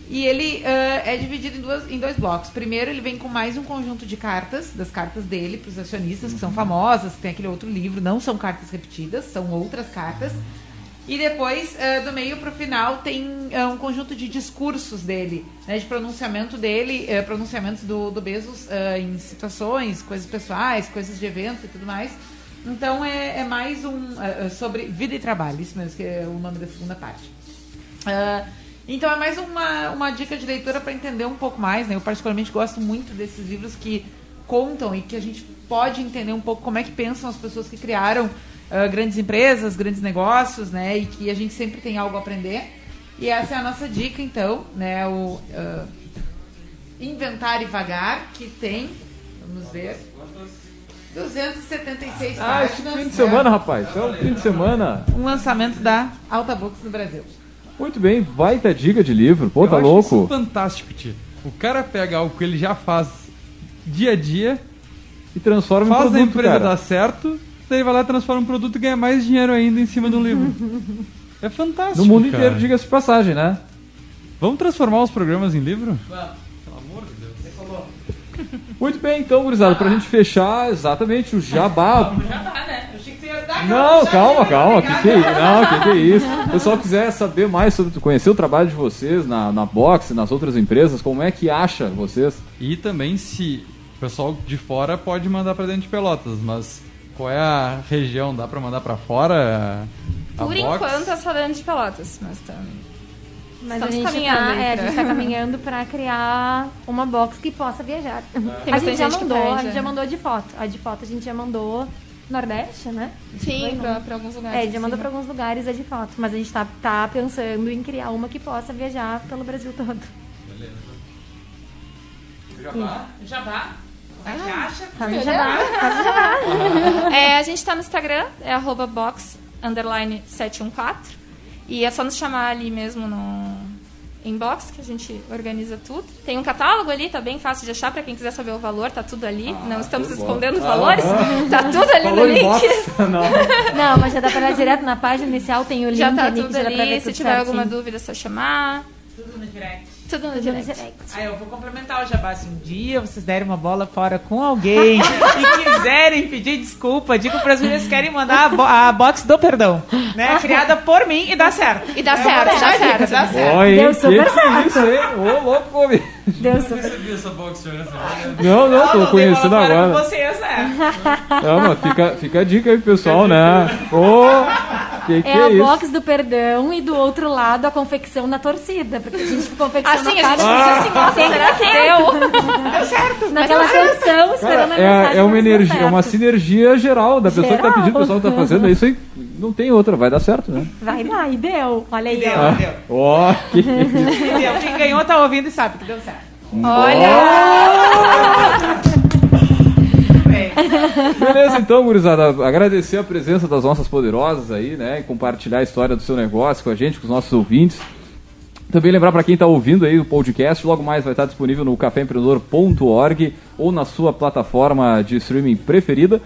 Speaker 2: E ele ah, é dividido em, duas, em dois blocos. Primeiro, ele vem com mais um conjunto de cartas, das cartas dele para os acionistas, que são famosas, que tem aquele outro livro, não são cartas repetidas, são outras cartas. E depois, ah, do meio para o final, tem ah, um conjunto de discursos dele, né, de pronunciamento dele, eh, pronunciamentos do, do Bezos em situações, coisas pessoais, coisas de evento e tudo mais. Então é, é mais um sobre vida e trabalho, isso mesmo que é o nome da segunda parte. Então é mais uma, uma dica de leitura para entender um pouco mais. Né? Eu particularmente gosto muito desses livros que contam e que a gente pode entender um pouco como é que pensam as pessoas que criaram ah, grandes empresas, grandes negócios, né? E que a gente sempre tem algo a aprender. E essa é a nossa dica, então, né? O ah, Inventar e Vagar, que tem, vamos ver, 276
Speaker 1: Ah, esse
Speaker 2: páginas.
Speaker 1: fim de
Speaker 2: né?
Speaker 1: semana, rapaz. É o fim de semana.
Speaker 2: Um lançamento da Alta Books no Brasil.
Speaker 1: Muito bem, baita dica de livro. Pô,
Speaker 3: Eu
Speaker 1: tá
Speaker 3: acho
Speaker 1: louco?
Speaker 3: Isso fantástico, tio. O cara pega algo que ele já faz dia a dia,
Speaker 1: E transforma em
Speaker 3: faz
Speaker 1: produto,
Speaker 3: a empresa
Speaker 1: cara.
Speaker 3: dar certo, daí vai lá, transforma em produto e ganha mais dinheiro ainda em cima do livro. <laughs> É fantástico.
Speaker 1: No mundo
Speaker 3: cara.
Speaker 1: inteiro, diga-se de passagem, né?
Speaker 3: Vamos transformar os programas em livro? Pelo amor de Deus.
Speaker 2: Você falou.
Speaker 1: Muito bem, então, gurizada, pra gente fechar exatamente o jabá.
Speaker 2: Já tá, né? Eu achei que você ia dar
Speaker 1: Não, calma,
Speaker 2: ia
Speaker 1: calma. Que que é isso? Não, que que é isso? <laughs> Se o pessoal quiser saber mais sobre conhecer o trabalho de vocês na, na Box, nas outras empresas, como é que acha vocês?
Speaker 3: E também se o pessoal de fora pode mandar pra dentro de Pelotas, mas qual é a região? Dá pra mandar pra fora? A
Speaker 4: Por
Speaker 3: box?
Speaker 4: enquanto é só dentro de Pelotas, mas tá.
Speaker 5: Mas a
Speaker 4: Estamos
Speaker 5: gente,
Speaker 4: caminhando
Speaker 5: tá, é, a gente tá <laughs> caminhando pra criar uma box que possa viajar.
Speaker 4: Tem
Speaker 5: a gente já
Speaker 4: gente
Speaker 5: mandou, a gente já mandou de foto. A de foto a gente já mandou Nordeste, né?
Speaker 4: Sim, pra alguns lugares.
Speaker 5: É, já mandou
Speaker 4: sim.
Speaker 5: pra alguns lugares a de foto. Mas a gente tá, tá pensando em criar uma que possa viajar pelo Brasil todo.
Speaker 2: Jabá. Como
Speaker 5: jabá, faz o jabá.
Speaker 4: É, a gente tá no Instagram, é arroba box underline 714. E é só nos chamar ali mesmo no inbox que a gente organiza tudo. Tem um catálogo ali, tá bem fácil de achar pra quem quiser saber o valor, tá tudo ali. Não estamos
Speaker 1: tudo bom.
Speaker 4: escondendo os
Speaker 1: Ah,
Speaker 4: valores, <laughs> tá tudo ali no link.
Speaker 1: box? <laughs> Não.
Speaker 5: Não, mas já dá pra ir direto na página inicial, tem o link
Speaker 4: Já tá
Speaker 5: ali,
Speaker 4: tudo ali.
Speaker 5: ver
Speaker 4: Se
Speaker 5: tudo
Speaker 4: tiver
Speaker 5: certinho.
Speaker 4: alguma dúvida, é só chamar.
Speaker 2: Tudo no direct.
Speaker 4: Tudo no direct.
Speaker 5: direct.
Speaker 2: Aí eu vou complementar o jabá. Se um dia vocês derem uma bola fora com alguém <laughs> e quiserem pedir desculpa, digo para as meninas que querem mandar a, bo a box do perdão, né? Criada por mim e dá certo.
Speaker 4: E dá
Speaker 2: É
Speaker 4: certo, dá certo.
Speaker 2: Dá certo.
Speaker 1: Oi,
Speaker 5: Deu
Speaker 1: que
Speaker 5: super
Speaker 1: é
Speaker 5: certo.
Speaker 1: isso aí? Ô, louco, homem.
Speaker 5: Deu super.
Speaker 3: recebi essa box, senhora.
Speaker 1: Não, não, tô
Speaker 2: Não, não bola
Speaker 1: conhecendo agora.
Speaker 2: com vocês, né?
Speaker 1: Não, mas fica, fica a dica aí, pessoal, né? Ô, que que
Speaker 5: É
Speaker 1: é,
Speaker 5: a
Speaker 1: isso?
Speaker 5: box do perdão e do outro lado a confecção da torcida. Porque a gente confecciona
Speaker 4: Assim, a
Speaker 5: cada
Speaker 4: gente
Speaker 1: Ah.
Speaker 4: fica assim, nossa, será que deu?
Speaker 5: naquela tensão, esperando a
Speaker 1: Cara,
Speaker 5: mensagem.
Speaker 1: é, é uma
Speaker 5: deu
Speaker 1: energia, é uma
Speaker 5: certo.
Speaker 1: sinergia geral da pessoa que tá
Speaker 5: Geral.
Speaker 1: pedindo, o pessoal que tá fazendo. É isso aí. Não tem outra, vai dar certo, né?
Speaker 5: Vai dar, e deu. Olha aí,
Speaker 2: Deu,
Speaker 5: ó.
Speaker 2: deu.
Speaker 1: Ó, que <laughs> isso.
Speaker 2: Deu. Quem ganhou tá ouvindo e sabe que deu certo. Bem,
Speaker 1: Beleza, então, gurizada. Agradecer a presença das nossas poderosas aí, né? E compartilhar a história do seu negócio com a gente, com os nossos ouvintes. Também lembrar para quem está ouvindo aí o podcast, logo mais vai estar disponível no caféempreendedor.org ou na sua plataforma de streaming preferida.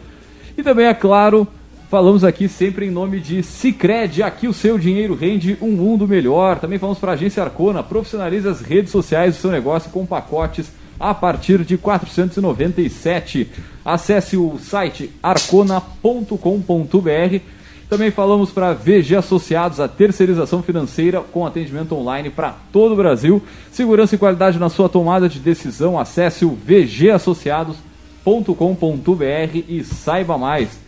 Speaker 1: E também, é claro, falamos aqui sempre em nome de Cicred, aqui o seu dinheiro rende um mundo melhor. Também falamos para a agência Arcona, profissionalize as redes sociais do seu negócio com pacotes a partir de 497. Acesse o site arcona.com.br. Também falamos para VG Associados, a terceirização financeira com atendimento online para todo o Brasil. Segurança e qualidade na sua tomada de decisão. Acesse o vgasociados.com.br e saiba mais.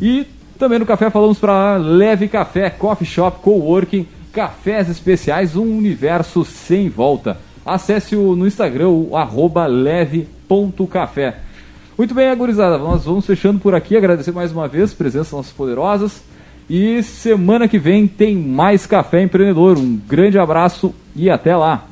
Speaker 1: E também no café falamos para Leve Café, Coffee Shop, Coworking, cafés especiais, um universo sem volta. Acesse o no Instagram o arroba leve.café. Muito bem, agorizada, nós vamos fechando por aqui. Agradecer mais uma vez a presença das nossas poderosas. E semana que vem tem mais Café Empreendedor. Um grande abraço e até lá!